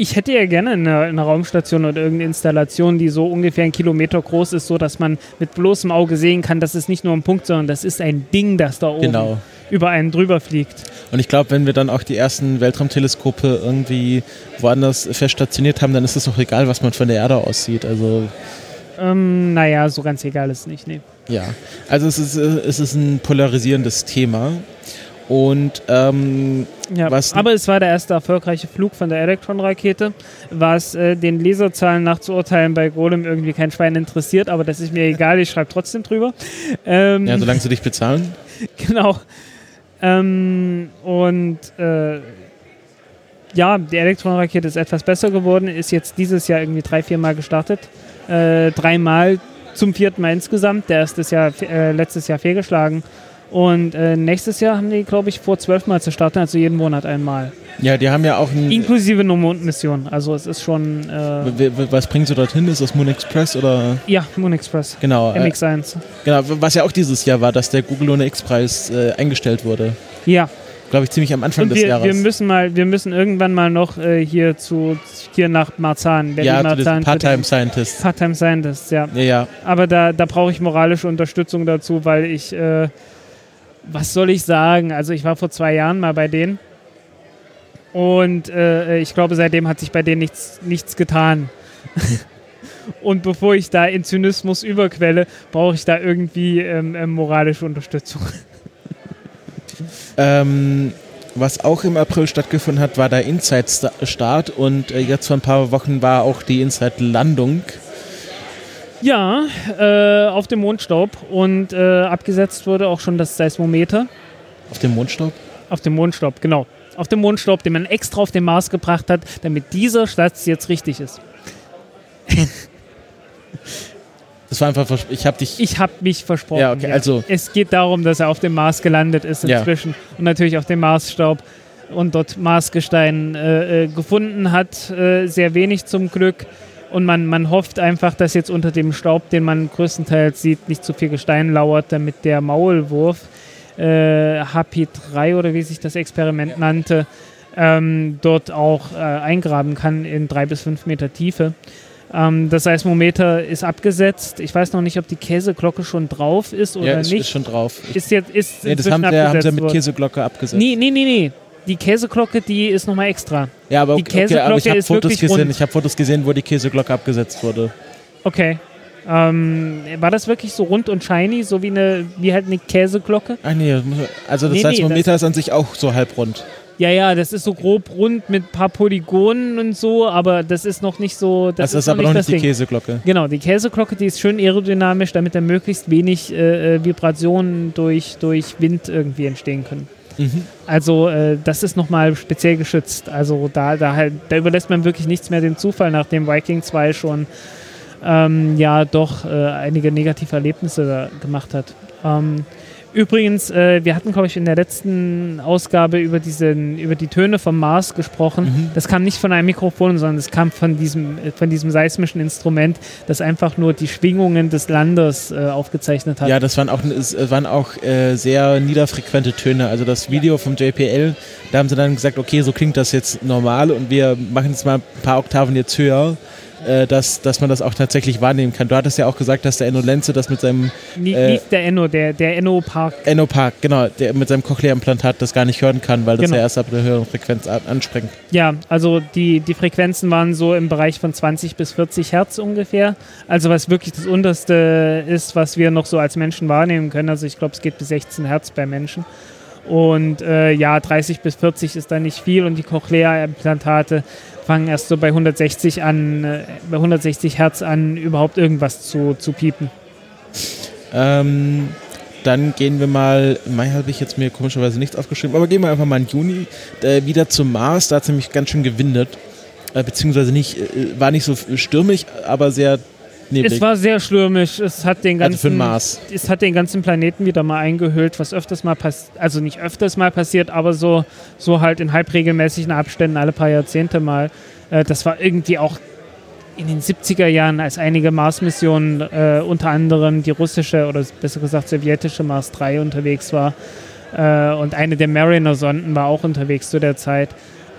Ich hätte ja gerne eine, eine Raumstation oder irgendeine Installation, die so ungefähr einen Kilometer groß ist, so dass man mit bloßem Auge sehen kann, das ist nicht nur ein Punkt, sondern das ist ein Ding, das da oben Genau. über einen drüber fliegt. Und ich glaube, wenn wir dann auch die ersten Weltraumteleskope irgendwie woanders fest stationiert haben, dann ist es auch egal, was man von der Erde aus sieht. Also Ähm, naja, so ganz egal ist es nicht. Nee. Ja, also es ist, äh, es ist ein polarisierendes Thema. Und ähm, Ja, Was- aber es war der erste erfolgreiche Flug von der Electron-Rakete, was äh, den Leserzahlen nach zu urteilen bei Golem irgendwie kein Schwein interessiert, aber das ist mir egal, ich schreibe trotzdem drüber. Ähm, ja, solange sie dich bezahlen. <laughs> Genau. Ähm, und äh, ja, die Elektronenrakete ist etwas besser geworden, ist jetzt dieses Jahr irgendwie drei, vier Mal gestartet. Äh, dreimal zum vierten Mal insgesamt. Der erste ist ja äh, letztes Jahr fehlgeschlagen. Und äh, nächstes Jahr haben die, glaube ich, vor zwölf Mal zu starten, also jeden Monat einmal. Ja, die haben ja auch ein. Inklusive eine Mondmission. Also es ist schon, äh, Was bringen sie dorthin? Ist das Moon Express oder? ja, Moon Express. Genau, äh, MX1. genau. Was ja auch dieses Jahr war, dass der Google Lunar X-Preis äh, eingestellt wurde. Ja, Glaube ich ziemlich am Anfang und des wir, Jahres. wir müssen mal, wir müssen irgendwann mal noch äh, hier zu, hier nach Marzahn, Berlin ja, Marzahn. Part-Time Scientists. Part-Time Scientist, ja. Ja, ja. Aber da, da brauche ich moralische Unterstützung dazu, weil ich, was soll ich sagen? Also ich war vor zwei Jahren mal bei denen Und äh, ich glaube, seitdem hat sich bei denen nichts, nichts getan. <laughs> Und bevor ich da in Zynismus überquelle, brauche ich da irgendwie ähm, ähm, moralische Unterstützung. <laughs> Ähm, was auch im April stattgefunden hat, war der Inside-Start und äh, jetzt vor ein paar Wochen war auch die Inside-Landung. Ja, äh, auf dem Mondstaub und äh, abgesetzt wurde auch schon das Seismometer. Auf dem Mondstaub? Auf dem Mondstaub, genau. Auf dem Mondstaub, den man extra auf den Mars gebracht hat, damit dieser Satz jetzt richtig ist. <laughs> Das war einfach, ich habe dich. Ich habe mich versprochen. Ja, okay, also- Es geht darum, dass er auf dem Mars gelandet ist Ja. inzwischen und natürlich auf dem Marsstaub und dort Marsgestein äh, äh, gefunden hat. Äh, sehr wenig zum Glück. Und man, man hofft einfach, dass jetzt unter dem Staub, den man größtenteils sieht, nicht zu viel Gestein lauert, damit der Maulwurf äh, HP3 oder wie sich das Experiment nannte, ähm, dort auch äh, eingraben kann in drei bis fünf Meter Tiefe. Ähm, das Seismometer ist abgesetzt. Ich weiß noch nicht, ob die Käseglocke schon drauf ist oder ja, ist, nicht. ist schon drauf. Ist jetzt ist Nee, das haben, sie- haben sie abgesetzt mit worden. Käseglocke abgesetzt. Nee, nee, nee, nee. Die Käseglocke, die ist nochmal extra. ja, aber, die okay, okay, aber ich Käseglocke habe ist Fotos gesehen. rund. Ich habe Fotos gesehen, wo die Käseglocke abgesetzt wurde. Okay. Ähm, war das wirklich so rund und shiny, so wie eine, wie halt eine Käseglocke? Ach nee, also das Nee, nee, Seismometer ist an sich auch so halbrund. Ja, ja, das ist so grob rund mit ein paar Polygonen und so, aber das ist noch nicht so. Das, Das, ist noch aber noch das nicht die. Käseglocke. Genau, die Käseglocke, die ist schön aerodynamisch, damit da möglichst wenig äh, äh, Vibrationen durch, durch Wind irgendwie entstehen können. Mhm. Also äh, das ist nochmal speziell geschützt. Also da, da, halt, da überlässt man wirklich nichts mehr dem Zufall, nachdem Viking 2 schon ähm, ja doch äh, einige negative Erlebnisse gemacht hat. Ähm, übrigens, äh, wir hatten, glaube ich, in der letzten Ausgabe über, diesen, über die Töne vom Mars gesprochen. Mhm. Das kam nicht von einem Mikrofon, sondern es kam von diesem, äh, von diesem seismischen Instrument, das einfach nur die Schwingungen des Landes äh, aufgezeichnet hat. Ja, das waren auch, es waren auch äh, sehr niederfrequente Töne. Also das Video vom JPL, da haben sie dann gesagt, okay, so klingt das jetzt normal und wir machen jetzt mal ein paar Oktaven jetzt höher, äh, dass, dass man das auch tatsächlich wahrnehmen kann. Du hattest ja auch gesagt, dass der Enno Lenze das mit seinem Nie, äh, nicht der Enno, der, der Enno Park. Enno Park, genau, der mit seinem Cochlea-Implantat das gar nicht hören kann, weil das Genau. ja erst ab der höheren Frequenz an- anspringt. Ja, also die, die Frequenzen waren so im Bereich von 20 bis 40 Hertz ungefähr. Also was wirklich das unterste ist, was wir noch so als Menschen wahrnehmen können. Also ich glaube, es geht bis 16 Hertz bei Menschen. Und äh, ja, 30 bis 40 ist da nicht viel und die Cochlea-Implantate fangen erst so bei 160 an, äh, bei 160 Hertz an, überhaupt irgendwas zu, zu piepen. Ähm, dann gehen wir mal, Mai habe ich jetzt mir komischerweise nichts aufgeschrieben, aber gehen wir einfach mal in Juni äh, wieder zum Mars. Da hat es nämlich ganz schön gewindet. Äh, beziehungsweise nicht, äh, war nicht so stürmig, aber sehr neblig. Es war sehr stürmisch. Es hat den also ganzen, Mars. es hat den ganzen Planeten wieder mal eingehüllt, was öfters mal passiert, also nicht öfters mal passiert, aber so, so halt in halbregelmäßigen Abständen alle paar Jahrzehnte mal. Äh, das war irgendwie auch in den 70er Jahren, als einige Mars-Missionen, äh, unter anderem die russische oder besser gesagt sowjetische Mars 3 unterwegs war. Äh, und eine der Mariner-Sonden war auch unterwegs zu der Zeit,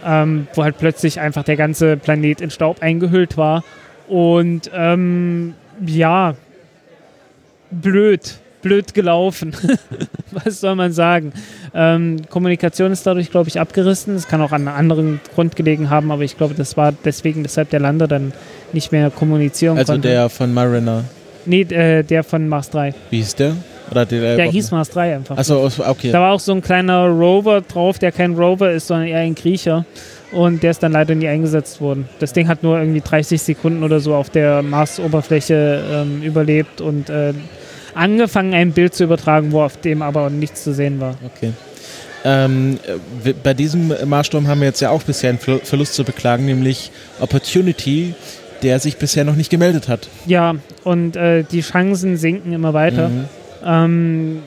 ähm, wo halt plötzlich einfach der ganze Planet in Staub eingehüllt war. Und ähm, ja, blöd, blöd gelaufen. <laughs> Was soll man sagen? Ähm, Kommunikation ist dadurch, glaube ich, abgerissen. Es kann auch an einem anderen Grund gelegen haben, aber ich glaube, das war deswegen, weshalb der Lander dann nicht mehr kommunizieren Also konnte. der von Mariner. nee, äh, der von Mars 3. Wie hieß der? Oder der, Der hieß Mars 3 einfach. Achso, okay. Da war auch so ein kleiner Rover drauf, der kein Rover ist, sondern eher ein Kriecher. Und der ist dann leider nie eingesetzt worden. Das Ding hat nur irgendwie 30 Sekunden oder so auf der Marsoberfläche ähm, überlebt und äh, angefangen, ein Bild zu übertragen, wo auf dem aber nichts zu sehen war. Okay. Ähm, äh, bei diesem Marssturm haben wir jetzt ja auch bisher einen Ver- Verlust zu beklagen, nämlich Opportunity, der sich bisher noch nicht gemeldet hat. Ja, und äh, die Chancen sinken immer weiter. Mhm. Ähm,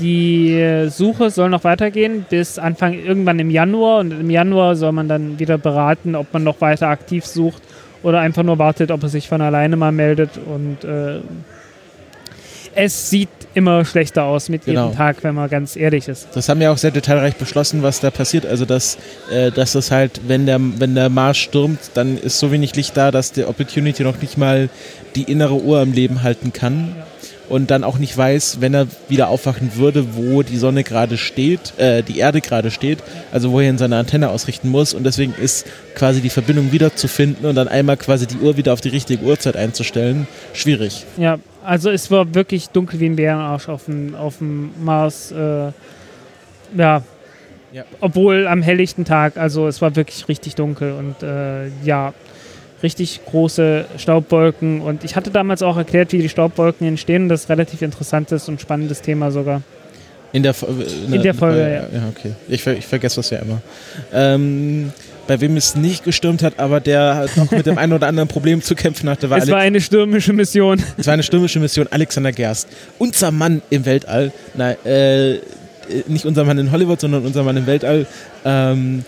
die Suche soll noch weitergehen bis Anfang irgendwann im Januar und im Januar soll man dann wieder beraten, ob man noch weiter aktiv sucht oder einfach nur wartet, ob er sich von alleine mal meldet und äh, es sieht immer schlechter aus mit Genau. jedem Tag, wenn man ganz ehrlich ist. Das haben wir auch sehr detailreich beschlossen, was da passiert. Also, dass, äh, dass das halt, wenn der, wenn der Mars stürmt, dann ist so wenig Licht da, dass der Opportunity noch nicht mal die innere Uhr am Leben halten kann. Und dann auch nicht weiß, wenn er wieder aufwachen würde, wo die Sonne gerade steht, äh, die Erde gerade steht, also wo er in seine Antenne ausrichten muss und deswegen ist quasi die Verbindung wiederzufinden und dann einmal quasi die Uhr wieder auf die richtige Uhrzeit einzustellen, schwierig. Ja, also es war wirklich dunkel wie ein Bärenarsch auf dem, auf dem Mars. Äh, ja. Ja. Obwohl am helllichten Tag, also es war wirklich richtig dunkel und äh, ja, richtig große Staubwolken. Und ich hatte damals auch erklärt, wie die Staubwolken entstehen. Das ist ein relativ interessantes und spannendes Thema sogar. In der, Fo- In der Folge, ja. ja. okay. Ich, ich vergesse das ja immer. Ähm, bei wem es nicht gestürmt hat, aber der halt noch mit dem einen oder anderen Problem zu kämpfen hatte, war, es Alex, war eine stürmische Mission. es war eine stürmische Mission. Alexander Gerst. Unser Mann im Weltall. Nein, äh, äh, nicht unser Mann in Hollywood, sondern unser Mann im Weltall. Ähm,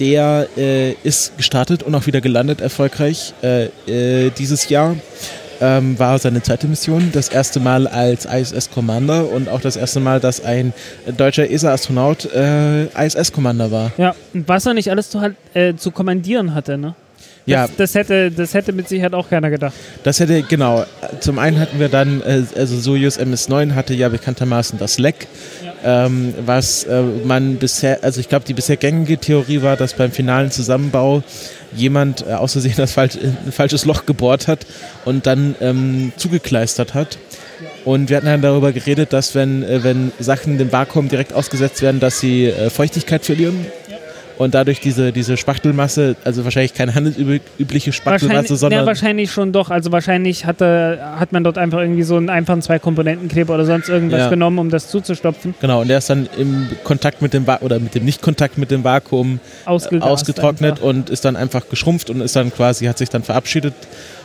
der äh, ist gestartet und auch wieder gelandet erfolgreich äh, äh, dieses Jahr. Ähm, war seine zweite Mission, das erste Mal als ISS Commander und auch das erste Mal, dass ein deutscher ESA-Astronaut äh, ISS Commander war. Ja, und was er nicht alles zu, halt, äh, zu kommandieren hatte, ne? Ja, Das, das, hätte, das hätte mit Sicherheit auch keiner gedacht. das hätte, genau. Zum einen hatten wir dann, äh, also Soyuz MS-9 hatte ja bekanntermaßen das Leck, ähm, was äh, man bisher, also ich glaube, die bisher gängige Theorie war, dass beim finalen Zusammenbau jemand äh, aus Versehen das falsch, ein falsches Loch gebohrt hat und dann ähm, zugekleistert hat. Und wir hatten dann darüber geredet, dass wenn, äh, wenn Sachen dem Vakuum direkt ausgesetzt werden, dass sie äh, Feuchtigkeit verlieren. Und dadurch diese, diese Spachtelmasse, also wahrscheinlich keine handelsübliche Spachtelmasse, sondern ja, wahrscheinlich schon doch. Also wahrscheinlich hatte, hat man dort einfach irgendwie so einen einfachen Zwei-Komponenten-Kleber oder sonst irgendwas Ja. genommen, um das zuzustopfen. Genau, und der ist dann im Kontakt mit dem Va oder mit dem Nicht-Kontakt mit dem Vakuum Ausgegast ausgetrocknet einfach. und ist dann einfach geschrumpft und ist dann quasi, hat sich dann verabschiedet.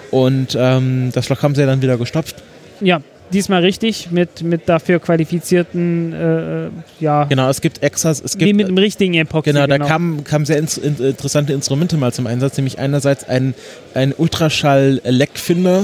Und ähm, das Loch haben sie dann wieder gestopft. Ja, diesmal richtig, mit, mit dafür qualifizierten, äh, äh, ja, Genau, es gibt Extras, es wie gibt. mit dem richtigen Epoxy. Genau, da kamen, kamen sehr ins, in, interessante Instrumente mal zum Einsatz, nämlich einerseits ein, ein Ultraschall-Leckfinder.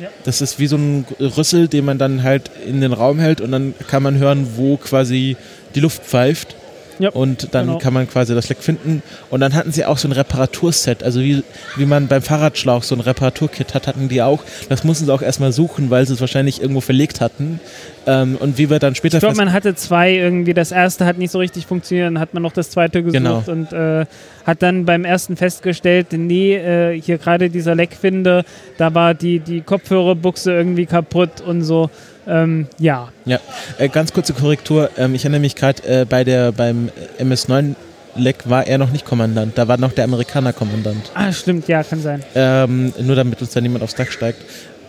Ja. Das ist wie so ein Rüssel, den man dann halt in den Raum hält und dann kann man hören, wo quasi die Luft pfeift. Ja, Und dann genau. kann man quasi das Leck finden. Und dann hatten sie auch so ein Reparaturset. Also wie, wie man beim Fahrradschlauch so ein Reparaturkit hat, hatten die auch. Das mussten sie auch erstmal suchen, weil sie es wahrscheinlich irgendwo verlegt hatten. Ähm, und wie wir dann später Ich glaube, man hatte zwei irgendwie. Das erste hat nicht so richtig funktioniert, dann hat man noch das zweite gesucht Genau. und äh, hat dann beim ersten festgestellt, nee, äh, hier gerade dieser Leckfinder, da war die, die Kopfhörerbuchse irgendwie kaputt und so. Ähm, ja, Ja, äh, ganz kurze Korrektur. Ähm, ich erinnere mich gerade äh, bei der beim MS9 Leck war er noch nicht Kommandant. Da war noch der Amerikaner Kommandant. ah, stimmt, ja, kann sein. Ähm, nur damit uns da niemand aufs Dach steigt.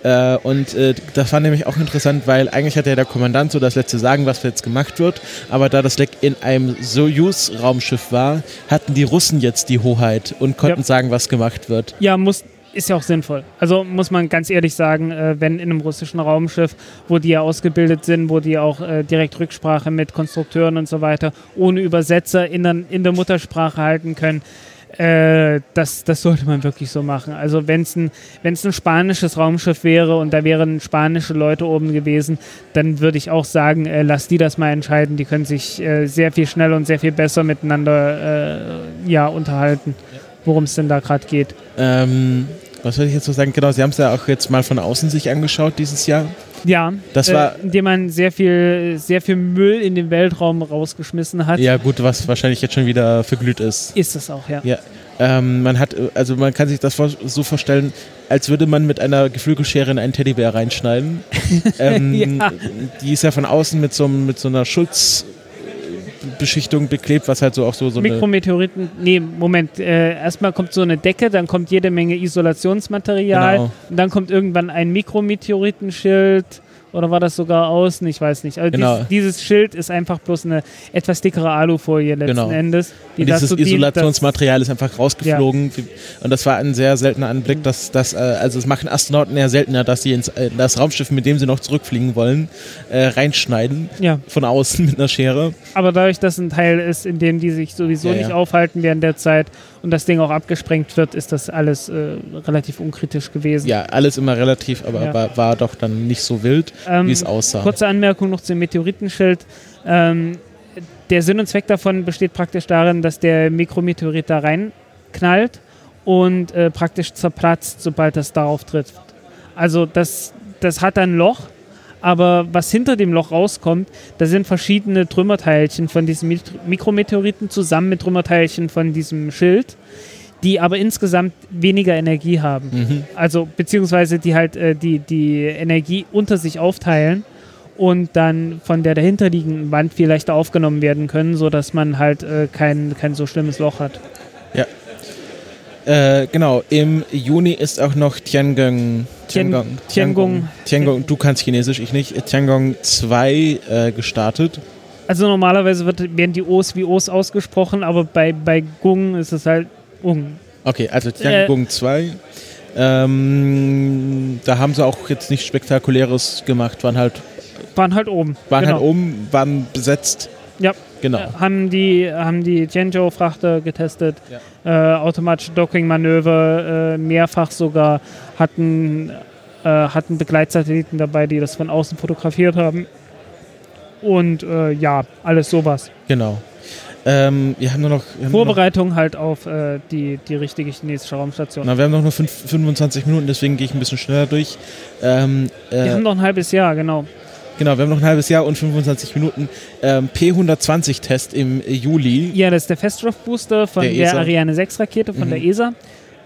Äh, und äh, das war nämlich auch interessant, weil eigentlich hatte ja der Kommandant so das letzte Sagen, was jetzt gemacht wird. Aber da das Leck in einem Soyuz-Raumschiff war, hatten die Russen jetzt die Hoheit und konnten Ja. sagen, was gemacht wird. Ja, muss, ist ja auch sinnvoll. Also muss man ganz ehrlich sagen, äh, wenn in einem russischen Raumschiff, wo die ja ausgebildet sind, wo die auch äh, direkt Rücksprache mit Konstrukteuren und so weiter, ohne Übersetzer in der, in der Muttersprache halten können, äh, das, das sollte man wirklich so machen. Also wenn es ein, ein spanisches Raumschiff wäre und da wären spanische Leute oben gewesen, dann würde ich auch sagen, äh, lass die das mal entscheiden. Die können sich äh, sehr viel schneller und sehr viel besser miteinander äh, ja, unterhalten, worum es denn da gerade geht. Ähm, was soll ich jetzt so sagen? Genau, sie haben es ja auch jetzt mal von außen sich angeschaut dieses Jahr. Ja, Das äh, war- indem man sehr viel, sehr viel Müll in den Weltraum rausgeschmissen hat. Ja, gut, was wahrscheinlich jetzt schon wieder verglüht ist. Ist es auch, ja. Ja, ähm, man hat, also man kann sich das so vorstellen, als würde man mit einer Geflügelschere in einen Teddybär reinschneiden. <laughs> ähm, Ja. Die ist ja von außen mit so, mit so einer Schutzbeschichtung beklebt, was halt so auch so, so Mikrometeoriten, nee, Moment, äh, erstmal kommt so eine Decke, dann kommt jede Menge Isolationsmaterial, Genau. und dann kommt irgendwann ein Mikrometeoritenschild oder war das sogar außen? Ich weiß nicht. Also Genau. dieses, dieses Schild ist einfach bloß eine etwas dickere Alufolie letzten Genau. Endes. Die Und dieses dient, Isolationsmaterial ist einfach rausgeflogen. Und das war ein sehr seltener Anblick, dass das, äh, also es machen Astronauten eher seltener, dass sie ins äh, das Raumschiff, mit dem sie noch zurückfliegen wollen, äh, reinschneiden. dass, ja, Von außen mit einer Schere. aber dadurch, dass ein Teil ist, in dem die sich sowieso Ja, nicht ja. aufhalten während der Zeit und das Ding auch abgesprengt wird, ist das alles äh, relativ unkritisch gewesen. Ja, alles immer relativ, aber Ja. war, war doch dann nicht so wild, Ähm, wie es aussah. Kurze Anmerkung noch zum Meteoritenschild. Ähm, der Sinn und Zweck davon besteht praktisch darin, dass der Mikrometeorit da reinknallt und äh, praktisch zerplatzt, sobald das darauf trifft. Also das, das hat ein Loch, Aber was hinter dem Loch rauskommt, da sind verschiedene Trümmerteilchen von diesen Mikrometeoriten zusammen mit Trümmerteilchen von diesem Schild, die aber insgesamt weniger Energie haben. Mhm. Also beziehungsweise die halt äh, die, die Energie unter sich aufteilen und dann von der dahinterliegenden Wand viel leichter aufgenommen werden können, sodass man halt äh, kein, kein so schlimmes Loch hat. Äh, genau, im Juni ist auch noch Tiangong. Tiangong. Tiangong. Tiangong. Du kannst Chinesisch, ich nicht. Tiangong 2 äh, gestartet. Also normalerweise wird, werden die O's wie O's ausgesprochen, aber bei, bei Gung ist es halt Ung. Okay, also Tiangong 2. Ähm, da haben sie auch jetzt nichts Spektakuläres gemacht, waren halt, Waren halt oben. waren genau. halt oben, waren besetzt. Ja. Genau. Äh, haben die, haben die Tianzhou-Frachter getestet, äh, automatische Docking-Manöver, äh, mehrfach sogar, hatten, äh, hatten Begleitsatelliten dabei, die das von außen fotografiert haben. Und äh, ja, alles sowas. Genau. Ähm, wir haben nur noch. Haben nur noch Vorbereitung halt auf äh, die, die richtige chinesische Raumstation. na, wir haben noch nur fünf, 25 Minuten, deswegen gehe ich ein bisschen schneller durch. Ähm, äh, Wir haben noch ein halbes Jahr, genau. Genau, wir haben noch ein halbes Jahr und 25 Minuten. Ähm, P120-Test im Juli. Ja, das ist der Feststoffbooster von Der der. Ariane 6 Rakete von Mhm. der ESA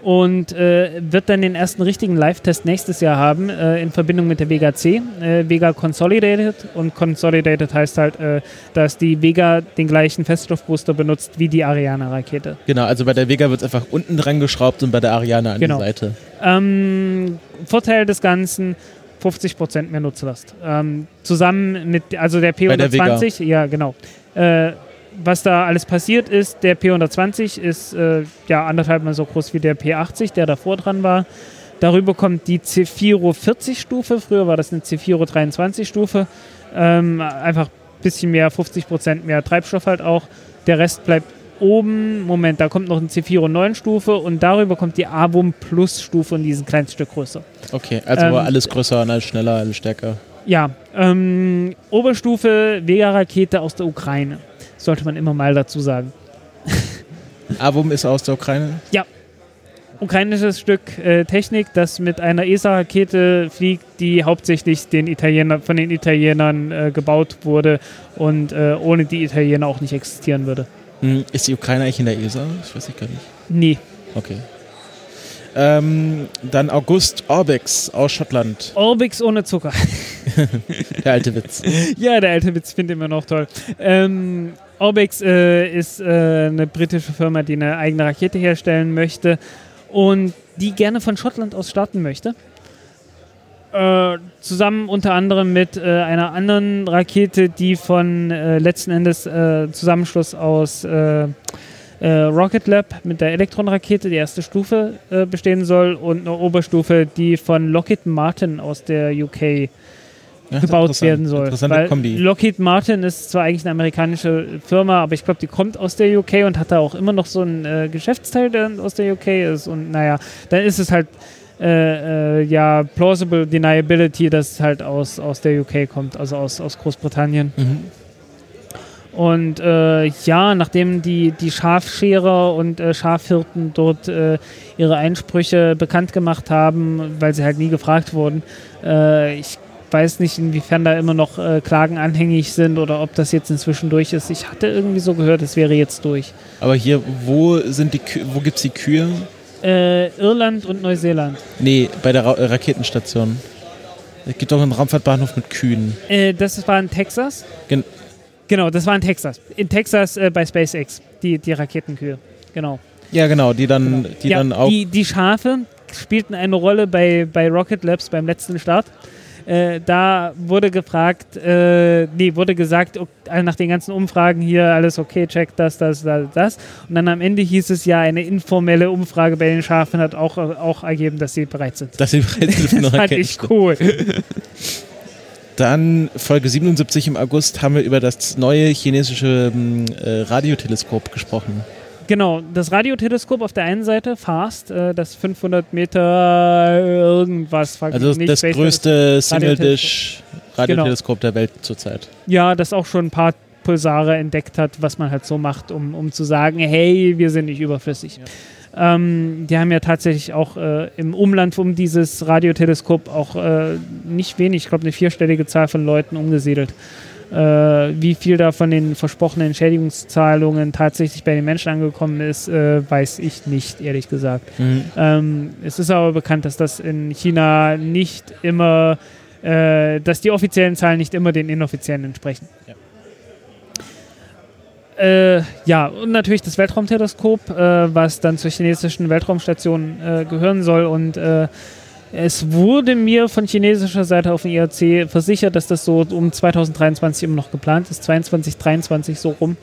und äh, wird dann den ersten richtigen Live-Test nächstes Jahr haben äh, in Verbindung mit der Vega C. Äh, Vega Consolidated und Consolidated heißt halt, äh, dass die Vega den gleichen Feststoffbooster benutzt wie die Ariane Rakete. Genau, also bei der Vega wird es einfach unten dran geschraubt und bei der Ariane an Genau. die Seite. Ähm, Vorteil des Ganzen 50% mehr Nutzlast. Ähm, zusammen mit, also der Bei der Vega. P120, ja genau. Äh, was da alles passiert ist, der P120 ist äh, ja anderthalb mal so groß wie der P80, der davor dran war. Darüber kommt die C4 40 Stufe, früher war das eine C4 23 Stufe. Ähm, einfach ein bisschen mehr, 50% mehr Treibstoff halt auch. Der Rest bleibt oben. Moment, da kommt noch eine C4 9 Stufe und darüber kommt die Avum Plus Stufe und die ist ein kleines Stück größer. Okay, also Ähm, alles größer und alles schneller, alles stärker. Ja, ähm, Oberstufe Vega-Rakete aus der Ukraine. Sollte man immer mal dazu sagen. <laughs> Avum ist aus der Ukraine. Ukrainisches Stück äh, Technik, das mit einer ESA-Rakete fliegt, die hauptsächlich den Italiener, von den Italienern äh, gebaut wurde und äh, ohne die Italiener auch nicht existieren würde. Hm, ist die Ukraine eigentlich in der ESA? Das weiß ich gar nicht. Nee. Okay. Ähm, dann August Orbex aus Schottland. Orbix ohne Zucker. <laughs> Der alte Witz. <laughs> ja, der alte Witz finde ich immer noch toll. Ähm, Orbix äh, ist äh, eine britische Firma, die eine eigene Rakete herstellen möchte und die gerne von Schottland aus starten möchte. Äh, zusammen unter anderem mit äh, einer anderen Rakete, die von äh, letzten Endes äh, Zusammenschluss aus äh, Rocket Lab mit der Elektron-Rakete, die erste Stufe, bestehen soll und eine Oberstufe, die von Lockheed Martin aus der UK Ja, gebaut werden soll. Interessante Weil Kombi. Lockheed Martin ist zwar eigentlich eine amerikanische Firma, aber ich glaube, die kommt aus der UK und hat da auch immer noch so einen äh, Geschäftsteil, der aus der UK ist. Und naja, dann ist es halt äh, äh, ja plausible deniability, dass es halt aus, aus der UK kommt, also aus, aus Großbritannien. Mhm. Und äh, ja, nachdem die, die Schafscherer und äh, Schafhirten dort äh, ihre Einsprüche bekannt gemacht haben, weil sie halt nie gefragt wurden, äh, ich weiß nicht, inwiefern da immer noch äh, Klagen anhängig sind oder ob das jetzt inzwischen durch ist. Ich hatte irgendwie so gehört, es wäre jetzt durch. Aber hier, wo sind die Kü wo gibt's die Kühe? Äh, Irland und Neuseeland. Nee, bei der Ra äh, Raketenstation. Es gibt doch einen Raumfahrtbahnhof mit Kühen. Äh, das war in Texas. Gen Genau, das war in Texas. In Texas äh, bei SpaceX, die, die Raketenkühe. Genau. ja, genau, die dann, die ja, dann auch. Die, die Schafe spielten eine Rolle bei, bei Rocket Labs beim letzten Start. Äh, da wurde gefragt, äh, nee, wurde gesagt, ok- nach den ganzen Umfragen hier, alles okay, check das, das, das, das. Und dann am Ende hieß es ja, eine informelle Umfrage bei den Schafen hat auch, auch ergeben, dass sie bereit sind. dass sie bereits für eine Das fand ich cool. Dann Folge 77 im August haben wir über das neue chinesische ähm, äh, Radioteleskop gesprochen. Genau, das Radioteleskop auf der einen Seite, FAST, äh, das 500 Meter irgendwas. Also nicht, das größte Single-Dish-Radioteleskop der Welt zurzeit. Ja, das auch schon ein paar Pulsare entdeckt hat, was man halt so macht, um, um zu sagen, hey, wir sind nicht überflüssig. Ähm, die haben ja tatsächlich auch äh, im Umland um dieses Radioteleskop auch äh, nicht wenig, ich glaube eine vierstellige Zahl von Leuten umgesiedelt. Äh, wie viel da von den versprochenen Entschädigungszahlungen tatsächlich bei den Menschen angekommen ist, äh, weiß ich nicht, ehrlich gesagt. Mhm. Ähm, es ist aber bekannt, dass das in China nicht immer, äh, dass die offiziellen Zahlen nicht immer den inoffiziellen entsprechen. Ja. Äh, ja, und natürlich das Weltraumteleskop, äh, was dann zur chinesischen Weltraumstation äh, gehören soll. Und es wurde mir von chinesischer Seite auf dem IRC versichert, dass das so um 2023 immer noch geplant ist, 22, 23 so rum.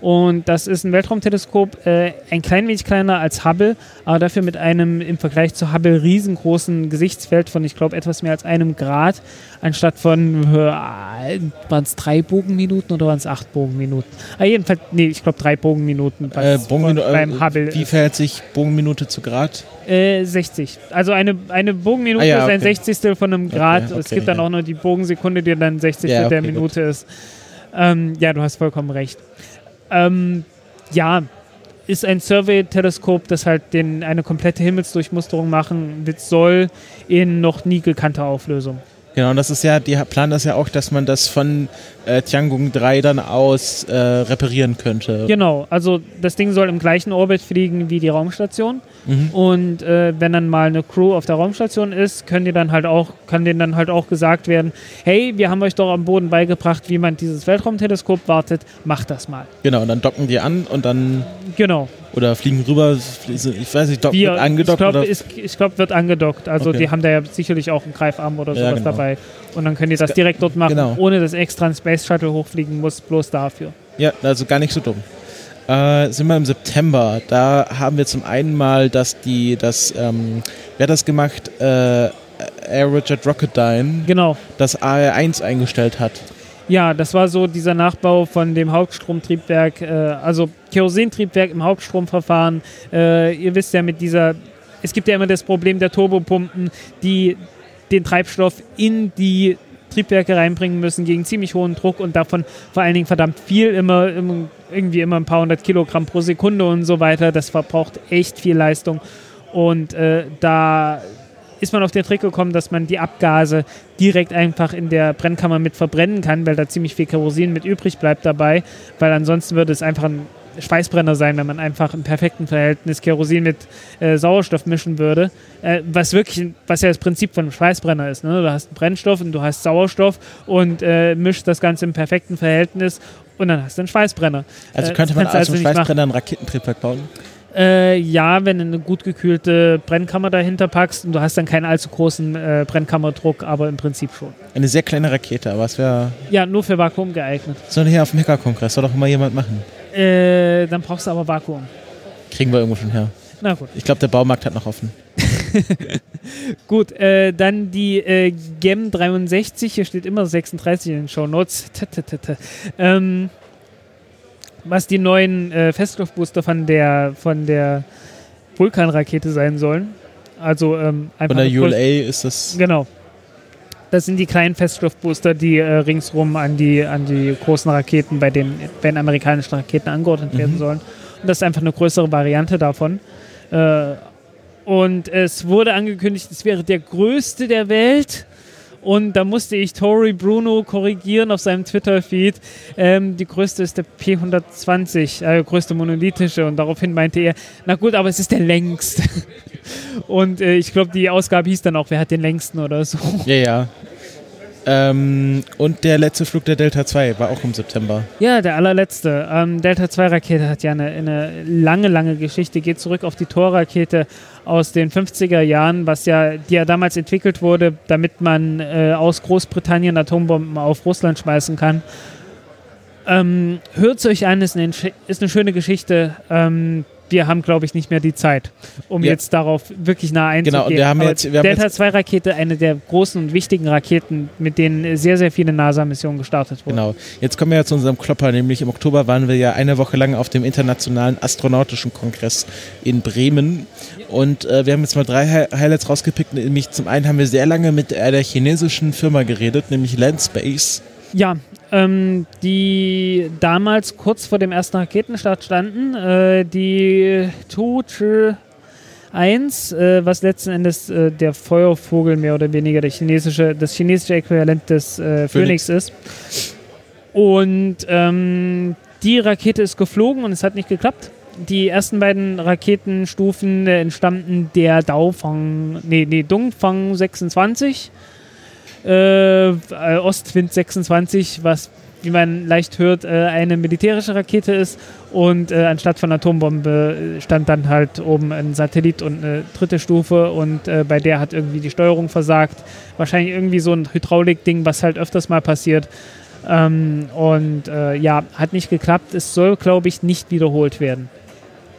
Und das ist ein Weltraumteleskop, äh, ein klein wenig kleiner als Hubble, aber dafür mit einem im Vergleich zu Hubble riesengroßen Gesichtsfeld von, ich glaube, etwas mehr als einem Grad, anstatt von, äh, waren es drei Bogenminuten oder waren es acht Bogenminuten? Ah, jedenfalls, nee, ich glaube drei Bogenminuten Äh, Bogenminu beim äh, Hubble. Wie verhält sich Bogenminute zu Grad? Äh, 60. Also eine, eine Bogenminute Ah, ja, ist ein okay. Sechzigstel von einem Grad. Okay, es okay, gibt dann ja. auch noch die Bogensekunde, die dann ein Sechzigstel Ja, okay, der gut. Minute ist. Ähm, ja, du hast vollkommen recht. Ähm, ja, ist ein Survey-Teleskop, das halt den, eine komplette Himmelsdurchmusterung machen wird, soll in noch nie gekannter Auflösung. Genau, und das ist ja, die Plan ist ja auch, dass man das von äh, Tiangong 3 dann aus äh, reparieren könnte. Genau, also das Ding soll im gleichen Orbit fliegen wie die Raumstation. Mhm. Und äh, wenn dann mal eine Crew auf der Raumstation ist, können die dann halt auch, kann denen dann halt auch gesagt werden, hey, wir haben euch doch am Boden beigebracht, wie man dieses Weltraumteleskop wartet, macht das mal. Genau, und dann docken die an und dann, Genau. oder fliegen rüber, ich weiß nicht, dock, Wir, wird ich angedockt glaube, oder? ich glaub, wird angedockt. Also Okay. die haben da ja sicherlich auch einen Greifarm oder Ja, sowas genau. dabei. Und dann können die das direkt dort machen, Genau. ohne dass extra ein Space Shuttle hochfliegen muss, bloß dafür. Ja, also gar nicht so dumm. Äh, sind wir im September. Da haben wir zum einen mal, dass die, das, ähm, wer hat das gemacht? Äh, Aerojet Rocketdyne Genau. das AR1 eingestellt hat. Ja, das war so dieser Nachbau von dem Hauptstromtriebwerk, äh, also Kerosintriebwerk im Hauptstromverfahren. Äh, ihr wisst ja mit dieser, es gibt ja immer das Problem der Turbopumpen, die den Treibstoff in die Triebwerke reinbringen müssen gegen ziemlich hohen Druck und davon vor allen Dingen verdammt viel, immer, immer irgendwie immer ein paar hundert Kilogramm pro Sekunde und so weiter. Das verbraucht echt viel Leistung. Und äh, da ist man auf den Trick gekommen, dass man die Abgase direkt einfach in der Brennkammer mit verbrennen kann, weil da ziemlich viel Kerosin mit übrig bleibt dabei, weil ansonsten würde es einfach ein Schweißbrenner sein, wenn man einfach im perfekten Verhältnis Kerosin mit äh, Sauerstoff mischen würde, äh, was wirklich, was ja das Prinzip von einem Schweißbrenner ist. Ne? Du hast einen Brennstoff und du hast Sauerstoff und äh, mischst das Ganze im perfekten Verhältnis und dann hast du einen Schweißbrenner. Also Äh, könnte man dem nicht machen. Schweißbrenner ein Raketentriebwerk bauen? Äh, ja, wenn du eine gut gekühlte Brennkammer dahinter packst und du hast dann keinen allzu großen äh, Brennkammerdruck, aber im Prinzip schon. Eine sehr kleine Rakete, aber es wäre. Ja, nur für Vakuum geeignet. Soll hier auf dem Hacker-Kongress, soll doch mal jemand machen. Äh, dann brauchst du aber Vakuum. Kriegen wir irgendwo schon her. Na gut. Ich glaube, der Baumarkt hat noch offen. <laughs> Gut, äh, dann die äh, GEM 63, hier steht immer 36 in den Show Notes. Ähm, was die neuen äh, Feststoffbooster von der von der Vulkan-Rakete sein sollen. Also ähm, einfach Von der ULA ist das. Genau. Das sind die kleinen Feststoffbooster, die äh, ringsrum an die, an die großen Raketen bei den, bei den amerikanischen Raketen angeordnet werden Mhm. sollen. Und das ist einfach eine größere Variante davon. Äh, und es wurde angekündigt, es wäre der größte der Welt. Und da musste ich Tori Bruno korrigieren auf seinem Twitter-Feed. Ähm, die größte ist der P120, äh, größte monolithische. Und daraufhin meinte er, na gut, aber es ist der längste. <laughs> Und äh, ich glaube, die Ausgabe hieß dann auch, wer hat den längsten oder so. Ja, ja. Ähm, und der letzte Flug der Delta 2 war auch im September. Ja, der allerletzte. Ähm, Delta 2-Rakete hat ja eine, eine lange, lange Geschichte. Geht zurück auf die Tor-Rakete aus den 50er Jahren, was ja, die ja damals entwickelt wurde, damit man äh, aus Großbritannien Atombomben auf Russland schmeißen kann. Ähm, Hört es euch an, ist eine, ist eine schöne Geschichte. Ähm, wir haben, glaube ich, nicht mehr die Zeit, um Ja. jetzt darauf wirklich nah einzugehen. Genau, wir haben Aber jetzt- wir haben Delta jetzt- 2-Rakete, eine der großen und wichtigen Raketen, mit denen sehr, sehr viele NASA-Missionen gestartet wurden. Genau. Jetzt kommen wir ja zu unserem Klopper, nämlich im Oktober waren wir ja eine Woche lang auf dem Internationalen Astronautischen Kongress in Bremen. Und äh, wir haben jetzt mal drei Hi Highlights rausgepickt. Nämlich zum einen haben wir sehr lange mit der chinesischen Firma geredet, nämlich Landspace. Ja, ähm, die damals kurz vor dem ersten Raketenstart standen, äh, die Tuche 1, äh, was letzten Endes äh, der Feuervogel mehr oder weniger der chinesische, das chinesische Äquivalent des äh, Phoenix. Phoenix ist. Und ähm, die Rakete ist geflogen und es hat nicht geklappt. Die ersten beiden Raketenstufen äh, entstammten der Daofang, nee, nee, Dongfang 26, äh, Ostwind 26, was wie man leicht hört, äh, eine militärische Rakete ist und äh, anstatt von Atombombe äh, stand dann halt oben ein Satellit und eine dritte Stufe und äh, bei der hat irgendwie die Steuerung versagt. Wahrscheinlich irgendwie so ein Hydraulikding, was halt öfters mal passiert. Ähm, und äh, ja, hat nicht geklappt. Es soll, glaube ich, nicht wiederholt werden.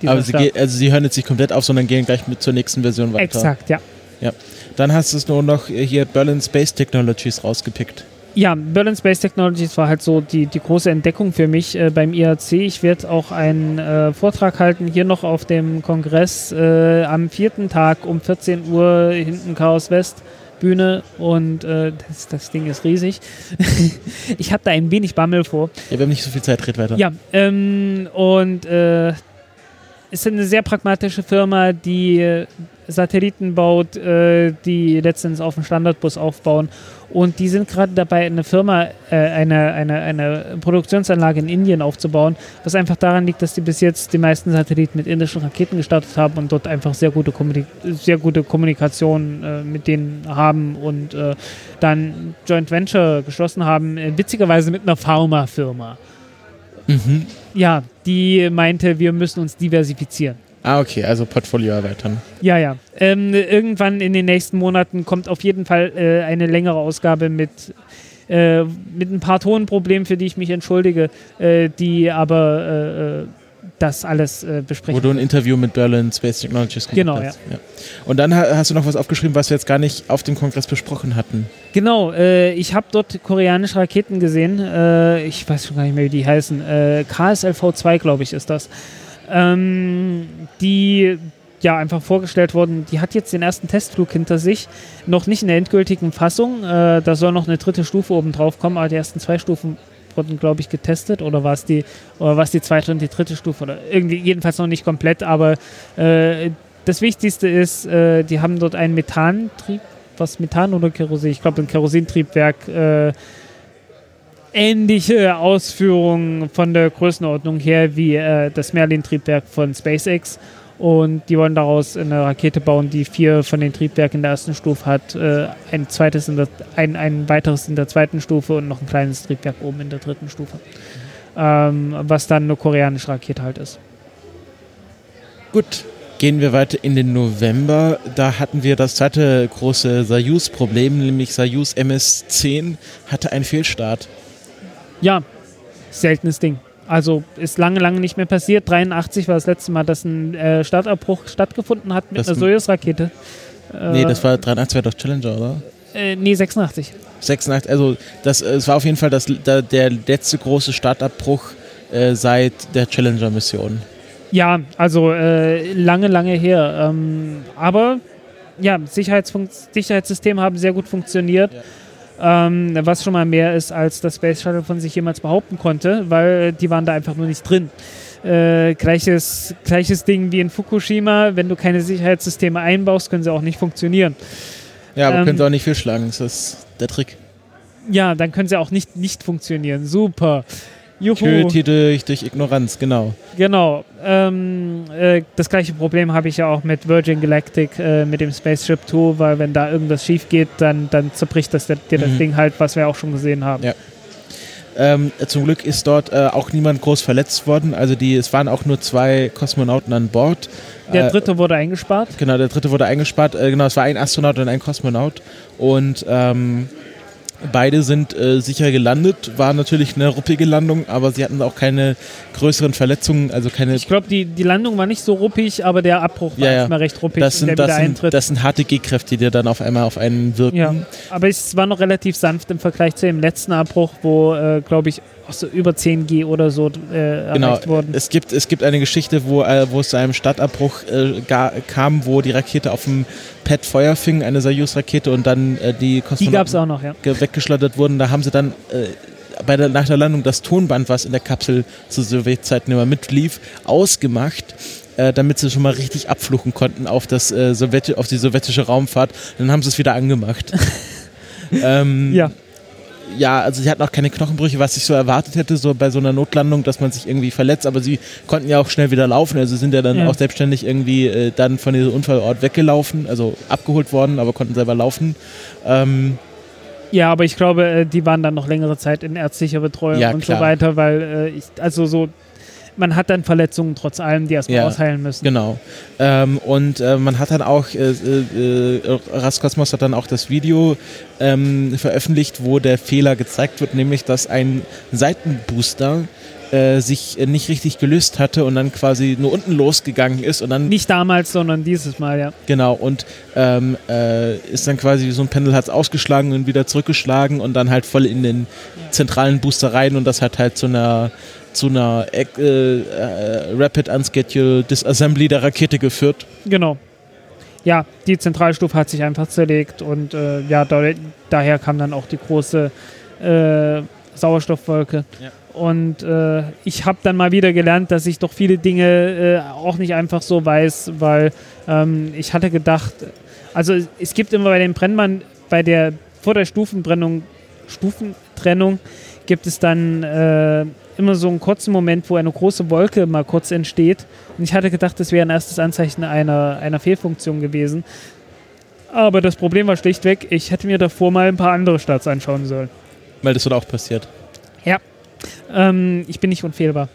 Aber sie, also sie hören jetzt nicht komplett auf, sondern gehen gleich mit zur nächsten Version weiter. Exakt, ja. Ja. Dann hast du nur noch hier Berlin Space Technologies rausgepickt. Ja, Berlin Space Technologies war halt so die, die große Entdeckung für mich äh, beim IAC. Ich werde auch einen äh, Vortrag halten hier noch auf dem Kongress äh, am vierten Tag um 14 Uhr hinten Chaos West. Bühne und äh, das, das, Ding ist riesig. <laughs> ich habe da ein wenig Bammel vor. Ja, wir haben nicht so viel Zeit, red weiter. Ja, ähm, und äh, ist eine sehr pragmatische Firma, die Satelliten baut, äh, die letztens auf dem Standardbus aufbauen. Und die sind gerade dabei, eine Firma, äh, eine, eine, eine Produktionsanlage in Indien aufzubauen, was einfach daran liegt, dass die bis jetzt die meisten Satelliten mit indischen Raketen gestartet haben und dort einfach sehr gute, Kommunik sehr gute Kommunikation äh, mit denen haben und äh, dann Joint Venture geschlossen haben, äh, witzigerweise mit einer Pharmafirma. Mhm. Ja, die meinte, wir müssen uns diversifizieren. Ah, okay, also Portfolio erweitern. Ja, ja. Ähm, irgendwann in den nächsten Monaten kommt auf jeden Fall äh, eine längere Ausgabe mit, äh, mit ein paar Tonproblemen, für die ich mich entschuldige, äh, die aber äh, äh, das alles äh, besprechen. Wo du ein Interview mit Berlin Space Technologies gemacht genau, hast. Ja. ja. Und dann hast du noch was aufgeschrieben, was wir jetzt gar nicht auf dem Kongress besprochen hatten. Genau, ich habe dort koreanische Raketen gesehen. Ich weiß schon gar nicht mehr, wie die heißen. Äh, KSLV-2, glaube ich, ist das ähm, die ja einfach vorgestellt wurden. Die hat jetzt den ersten Testflug hinter sich, noch nicht in der endgültigen Fassung. Äh, da soll noch eine dritte Stufe oben drauf kommen, aber die ersten zwei Stufen wurden, glaube ich, getestet oder war es die, oder war es die zweite und die dritte Stufe oder irgendwie jedenfalls noch nicht komplett, aber äh, das Wichtigste ist, äh, die haben dort einen Methantrieb, was Methan oder Kerosin? Ich glaube ein Kerosintriebwerk äh, ähnliche Ausführungen von der Größenordnung her wie äh, das Merlin-Triebwerk von SpaceX. Und die wollen daraus eine Rakete bauen, die vier von den Triebwerken in der ersten Stufe hat, äh, ein zweites in der, ein, ein weiteres in der zweiten Stufe und noch ein kleines Triebwerk oben in der dritten Stufe. Ähm, was dann eine koreanische Rakete halt ist. Gut, gehen wir weiter in den November. Da hatten wir das zweite große Soyuz-Problem, nämlich Soyuz MS-10 hatte einen Fehlstart. Ja, seltenes Ding. Also ist lange, lange nicht mehr passiert. 83 war das letzte Mal, dass ein äh, Startabbruch stattgefunden hat mit das einer Soyuz-Rakete. Äh, nee, das war 83 war doch Challenger, oder? Äh, nee, 86. 86, also das, es war auf jeden Fall das, da, der letzte große Startabbruch äh, seit der Challenger-Mission. Ja, also äh, lange, lange her. Ähm, aber ja, Sicherheitssysteme haben sehr gut funktioniert. Ja ähm, was schon mal mehr ist, als das Space Shuttle von sich jemals behaupten konnte, weil die waren da einfach nur nicht drin. Äh, gleiches, gleiches Ding wie in Fukushima, wenn du keine Sicherheitssysteme einbaust, können sie auch nicht funktionieren. Ja, aber ähm, können sie auch nicht viel schlagen, das ist der Trick. Ja, dann können sie auch nicht nicht funktionieren. Super. Juhu. Töte durch, durch Ignoranz, genau. Genau. Ähm, äh, das gleiche Problem habe ich ja auch mit Virgin Galactic, äh, mit dem Spaceship 2, weil wenn da irgendwas schief geht, dann, dann zerbricht das, dir das mhm. Ding halt, was wir auch schon gesehen haben. Ja. Ähm, zum Glück ist dort äh, auch niemand groß verletzt worden. Also die, es waren auch nur zwei Kosmonauten an Bord. Der äh, dritte wurde eingespart. Genau, der dritte wurde eingespart. Äh, genau, es war ein Astronaut und ein Kosmonaut. Und ähm, Beide sind äh, sicher gelandet, war natürlich eine ruppige Landung, aber sie hatten auch keine größeren Verletzungen, also keine. Ich glaube, die, die Landung war nicht so ruppig, aber der Abbruch war ja, erstmal recht ruppig. Das sind, das sind, das sind harte G-Kräfte, die dann auf einmal auf einen wirken. Ja, aber es war noch relativ sanft im Vergleich zu dem letzten Abbruch, wo, äh, glaube ich, so über 10 G oder so äh, genau. erreicht wurden. Es gibt, es gibt eine Geschichte, wo, äh, wo es zu einem Stadtabbruch äh, gar, kam, wo die Rakete auf dem Pad Feuer fing, eine Soyuz-Rakete und dann äh, die Kosmonauten auch noch, ja. weggeschleudert wurden. Da haben sie dann äh, bei der, nach der Landung das Tonband, was in der Kapsel zu Sowjetzeiten immer mitlief, ausgemacht äh, damit sie schon mal richtig abfluchen konnten auf, das, äh, Sowjet auf die sowjetische Raumfahrt. Dann haben sie es wieder angemacht. <laughs> ähm, Ja. Ja, also sie hatten auch keine Knochenbrüche, was ich so erwartet hätte, so bei so einer Notlandung, dass man sich irgendwie verletzt, aber sie konnten ja auch schnell wieder laufen, also sind ja dann Ja. auch selbstständig irgendwie äh, dann von diesem Unfallort weggelaufen, also abgeholt worden, aber konnten selber laufen. Ähm, Ja, aber ich glaube, äh, die waren dann noch längere Zeit in ärztlicher Betreuung Ja, und klar. so weiter, weil äh, ich, also so, man hat dann Verletzungen trotz allem, die erstmal Ja. ausheilen müssen. Genau. Ähm, und äh, man hat dann auch, äh, äh, äh, Raskosmos hat dann auch das Video ähm, veröffentlicht, wo der Fehler gezeigt wird, nämlich dass ein Seitenbooster äh, sich nicht richtig gelöst hatte und dann quasi nur unten losgegangen ist und dann Nicht damals, sondern dieses Mal, ja. genau und ähm, äh, ist dann quasi wie so ein Pendel hat es ausgeschlagen und wieder zurückgeschlagen und dann halt voll in den zentralen Booster rein und das hat halt zu einer zu einer äh, äh, Rapid Unscheduled Disassembly der Rakete geführt. Genau. Ja, die Zentralstufe hat sich einfach zerlegt und äh, ja, da, daher kam dann auch die große äh, Sauerstoffwolke. Ja. Und äh, ich habe dann mal wieder gelernt, dass ich doch viele Dinge äh, auch nicht einfach so weiß, weil ähm, ich hatte gedacht, also es- gibt immer bei den Brennmann, bei der vor der Stufenbrennung, Stufentrennung gibt es dann immer so einen kurzen Moment, wo eine große Wolke mal kurz entsteht. Und ich hatte gedacht, das wäre ein erstes Anzeichen einer, einer Fehlfunktion gewesen. Aber das Problem war schlichtweg, ich hätte mir davor mal ein paar andere Starts anschauen sollen. Weil das wird auch passiert. Ähm, ich bin nicht unfehlbar.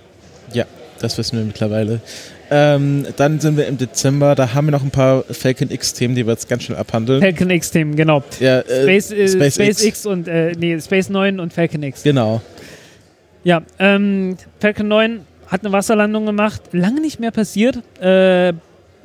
Das wissen wir mittlerweile. Ähm, dann sind wir im Dezember, da haben wir noch ein paar Falcon X-Themen, die wir jetzt ganz schnell abhandeln. Falcon X-Team, genau. ja, äh, Space, äh, SpaceX. Space X und, äh, nee, Space 9 und Falcon X. Genau. Ja, ähm, Falcon 9 hat eine Wasserlandung gemacht. Lange nicht mehr passiert. Äh,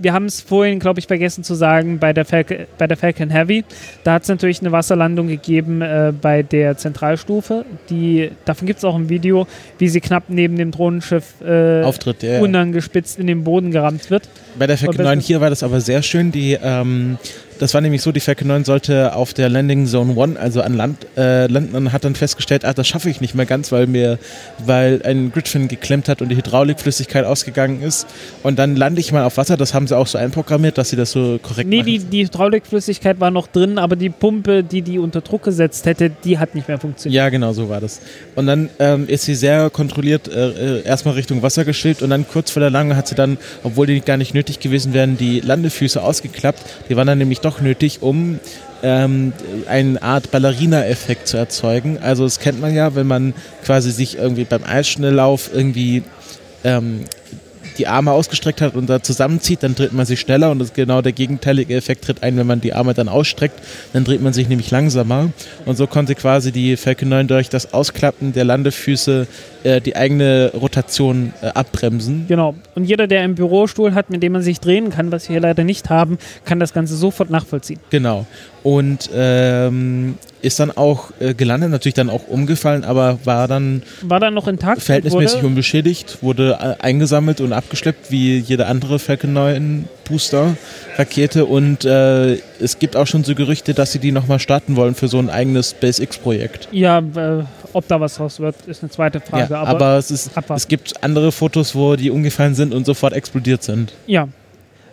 wir haben es vorhin, glaube ich, vergessen zu sagen, bei der, Falcon, bei der Falcon Heavy. Da hat es natürlich eine Wasserlandung gegeben äh, bei der Zentralstufe. Die, davon gibt es auch ein Video, wie sie knapp neben dem Drohnenschiff äh, Auftritt, ja. unangespitzt in den Boden gerammt wird. Bei der Falcon Aber 9 das- hier war das aber sehr schön. Die, ähm, das war nämlich so, die Falcon 9 sollte auf der Landing Zone 1, also an Land, äh, landen und hat dann festgestellt, ah, das schaffe ich nicht mehr ganz, weil mir, weil ein Gridfin geklemmt hat und die Hydraulikflüssigkeit ausgegangen ist. Und dann lande ich mal auf Wasser, das haben sie auch so einprogrammiert, dass sie das so korrekt Nee, machen. die, die Hydraulikflüssigkeit war noch drin, aber die Pumpe, die die unter Druck gesetzt hätte, die hat nicht mehr funktioniert. Ja, genau, so war das. Und dann ähm, ist sie sehr kontrolliert äh, äh, erstmal Richtung Wasser geschwebt und dann kurz vor der Landung hat sie dann, obwohl die gar nicht nötig gewesen wären, die Landefüße ausgeklappt. Die waren dann nämlich doch nötig, um ähm, eine Art Ballerina-Effekt zu erzeugen. Also das kennt man ja, wenn man quasi sich irgendwie beim Eisschnelllauf irgendwie ähm, die Arme ausgestreckt hat und da zusammenzieht, dann dreht man sich schneller und das genau der gegenteilige Effekt tritt ein, wenn man die Arme dann ausstreckt, dann dreht man sich nämlich langsamer und so konnte quasi die Falcon 9 durch das Ausklappen der Landefüße äh, die eigene Rotation äh, abbremsen. Genau. Und jeder, der einen Bürostuhl hat, mit dem man sich drehen kann, was wir hier leider nicht haben, kann das Ganze sofort nachvollziehen. Genau. Und ähm, ist dann auch äh, gelandet, natürlich dann auch umgefallen, aber war dann War dann noch intakt? verhältnismäßig wurde, unbeschädigt, wurde äh, eingesammelt und abgeschleppt wie jede andere Falcon 9 Booster Rakete und äh, es gibt auch schon so Gerüchte, dass sie die nochmal starten wollen für so ein eigenes SpaceX-Projekt. Ja, äh, ob da was draus wird, ist eine zweite Frage. Ja, aber, aber es, ist, es gibt andere Fotos, wo die umgefallen sind und sofort explodiert sind. ja.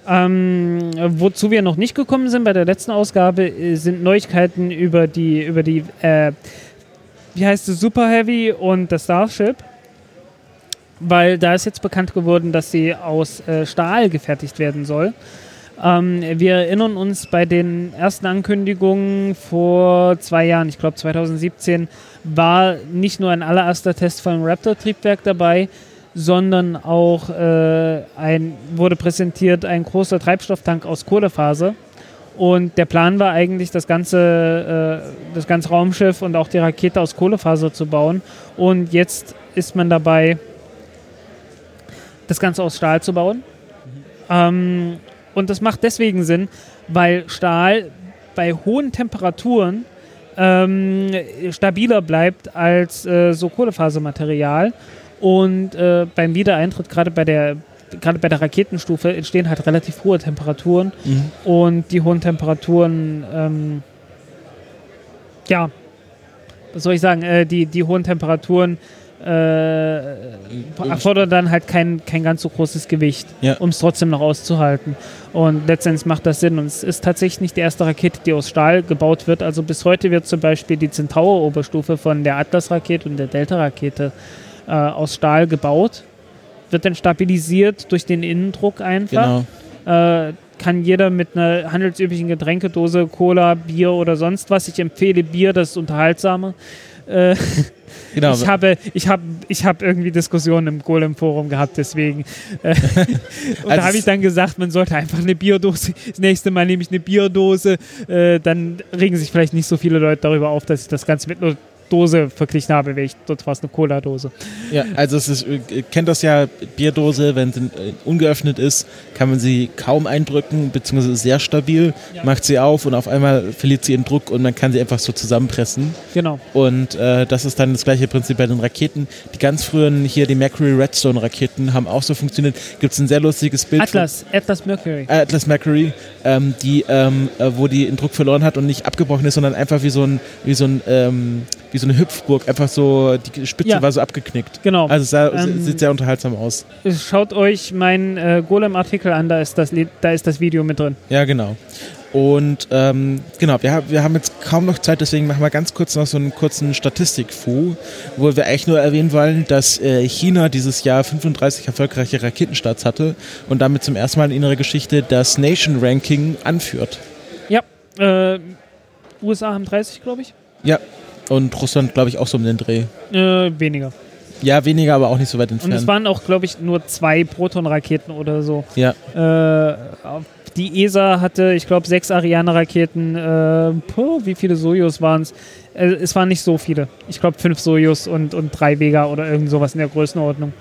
Ähm, wozu wir noch nicht gekommen sind bei der letzten Ausgabe, äh, sind Neuigkeiten über die, über die, äh, wie heißt es, Super Heavy und das Starship. Weil da ist jetzt bekannt geworden, dass sie aus äh, Stahl gefertigt werden soll. Ähm, wir erinnern uns bei den ersten Ankündigungen vor zwei Jahren, ich glaube 2017, war nicht nur ein allererster Test von Raptor-Triebwerk dabei, sondern auch äh, ein, wurde präsentiert ein großer Treibstofftank aus Kohlefaser. Und der Plan war eigentlich, das ganze, äh, das ganze Raumschiff und auch die Rakete aus Kohlefaser zu bauen. Und jetzt ist man dabei, das Ganze aus Stahl zu bauen. Ähm, und das macht deswegen Sinn, weil Stahl bei hohen Temperaturen ähm, stabiler bleibt als äh, so Kohlefasermaterial. Und äh, beim Wiedereintritt, gerade bei der gerade bei der Raketenstufe, entstehen halt relativ hohe Temperaturen. Und die hohen Temperaturen, ähm, ja, was soll ich sagen, äh, die, die hohen Temperaturen äh, erfordert dann halt kein, kein ganz so großes Gewicht, Ja. um es trotzdem noch auszuhalten. Und letztendlich macht das Sinn. Und es ist tatsächlich nicht die erste Rakete, die aus Stahl gebaut wird. Also bis heute wird zum Beispiel die Centaur-Oberstufe von der Atlas-Rakete und der Delta-Rakete äh, aus Stahl gebaut. Wird dann stabilisiert durch den Innendruck einfach Genau. äh, kann jeder mit einer handelsüblichen Getränkedose, Cola, Bier oder sonst was. Ich empfehle Bier, das ist unterhaltsamer. Äh, <laughs> genau. ich habe, ich habe, ich habe irgendwie Diskussionen im Golem-Forum gehabt, deswegen. Äh, <laughs> und da Also habe ich dann gesagt, man sollte einfach eine Bierdose. Das nächste Mal nehme ich eine Bierdose. Äh, dann regen sich vielleicht nicht so viele Leute darüber auf, dass ich das Ganze mit einer Dose verglichen habe, weil ich dort war eine Cola-Dose. Ja, also es ist, ihr kennt das ja, Bierdose, wenn sie äh, ungeöffnet ist, kann man sie kaum eindrücken, beziehungsweise sehr stabil, macht sie auf und auf einmal verliert sie ihren Druck und man kann sie einfach so zusammenpressen. Genau. Und äh, das ist dann das gleiche Prinzip bei den Raketen. Die ganz frühen hier, die Mercury Redstone Raketen, haben auch so funktioniert. Gibt es ein sehr lustiges Bild. von- Atlas, Atlas Mercury. äh, Atlas Mercury, ähm, die, ähm, äh, wo die den Druck verloren hat und nicht abgebrochen ist, sondern einfach wie so ein, wie so ein, ähm, wie so eine Hüpfburg, einfach so, die Spitze Ja. war so abgeknickt. Genau. Also es sah, Ähm, sieht sehr unterhaltsam aus. Schaut euch meinen äh, Golem-Artikel an, da ist, das, Lied- da ist das Video mit drin. Ja, genau. Und ähm, genau, wir, haben- wir haben jetzt kaum noch Zeit, deswegen machen wir ganz kurz noch so einen kurzen Statistik-Fu, wo wir eigentlich nur erwähnen wollen, dass äh, China dieses Jahr 35 erfolgreiche Raketenstarts hatte und damit zum ersten Mal in ihrer Geschichte das Nation Ranking anführt. Ja, äh, USA haben 30, glaube ich. Ja, und Russland, glaube ich, auch so um den Dreh. Äh, weniger. Ja, weniger, aber auch nicht so weit Und es entfernt. waren auch, glaube ich, nur zwei Proton-Raketen oder so. Ja, Äh, die ESA hatte, ich glaube, sechs Ariane-Raketen. Äh, wie viele Sojus waren es? Äh, es waren nicht so viele. Ich glaube, fünf Sojus und, und drei Vega oder irgend sowas in der Größenordnung.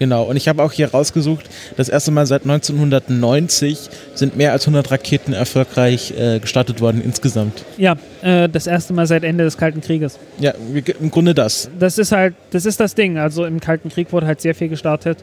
Genau. Und ich habe auch hier rausgesucht, das erste Mal seit 1990 sind mehr als 100 Raketen erfolgreich äh, gestartet worden insgesamt. Ja, äh, das erste Mal seit Ende des Kalten Krieges. Ja, im Grunde das. das ist halt, das ist das Ding. Also im Kalten Krieg wurde halt sehr viel gestartet.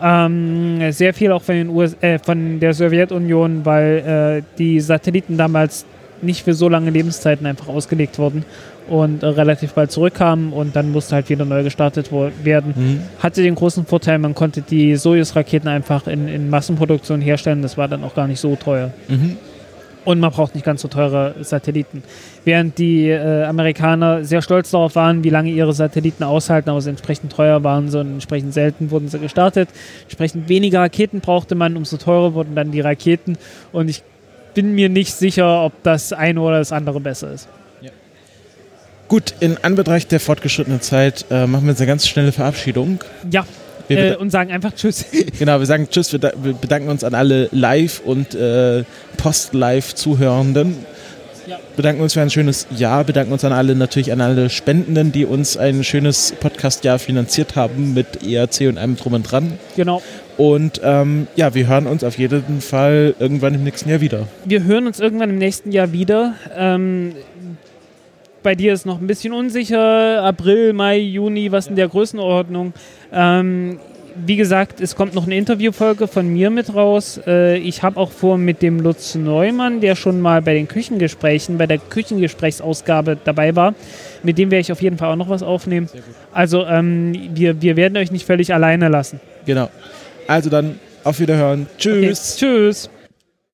Ähm, sehr viel auch von, den US äh, von der Sowjetunion, weil äh, die Satelliten damals nicht für so lange Lebenszeiten einfach ausgelegt wurden und äh, relativ bald zurückkamen und dann musste halt wieder neu gestartet werden. Mhm. Hatte den großen Vorteil, man konnte die Sojus-Raketen einfach in, in Massenproduktion herstellen. Das war dann auch gar nicht so teuer. Mhm. Und man braucht nicht ganz so teure Satelliten. Während die äh, Amerikaner sehr stolz darauf waren, wie lange ihre Satelliten aushalten, aber sie entsprechend teuer waren sie und entsprechend selten wurden sie gestartet. Entsprechend weniger Raketen brauchte man, umso teurer wurden dann die Raketen. Und ich bin mir nicht sicher, ob das eine oder das andere besser ist. Gut, in Anbetracht der fortgeschrittenen Zeit äh, machen wir jetzt eine ganz schnelle Verabschiedung. Ja, äh, und sagen einfach Tschüss. <laughs> genau, wir sagen Tschüss, wir, wir bedanken uns an alle Live- und äh, Post-Live-Zuhörenden. Ja. Bedanken uns für ein schönes Jahr, bedanken uns an alle, natürlich an alle Spendenden, die uns ein schönes Podcast-Jahr finanziert haben mit ERC und allem drum und dran. genau. Und ähm, ja, wir hören uns auf jeden Fall irgendwann im nächsten Jahr wieder. Wir hören uns irgendwann im nächsten Jahr wieder. Ähm, bei dir ist noch ein bisschen unsicher. April, Mai, Juni, was in der Größenordnung. Ähm, wie gesagt, es kommt noch eine Interviewfolge von mir mit raus. Äh, ich habe auch vor, mit dem Lutz Neumann, der schon mal bei den Küchengesprächen, bei der Küchengesprächsausgabe dabei war, mit dem werde ich auf jeden Fall auch noch was aufnehmen. Also ähm, wir, wir werden euch nicht völlig alleine lassen. Genau. Also dann, auf Wiederhören. Okay. Tschüss. Tschüss.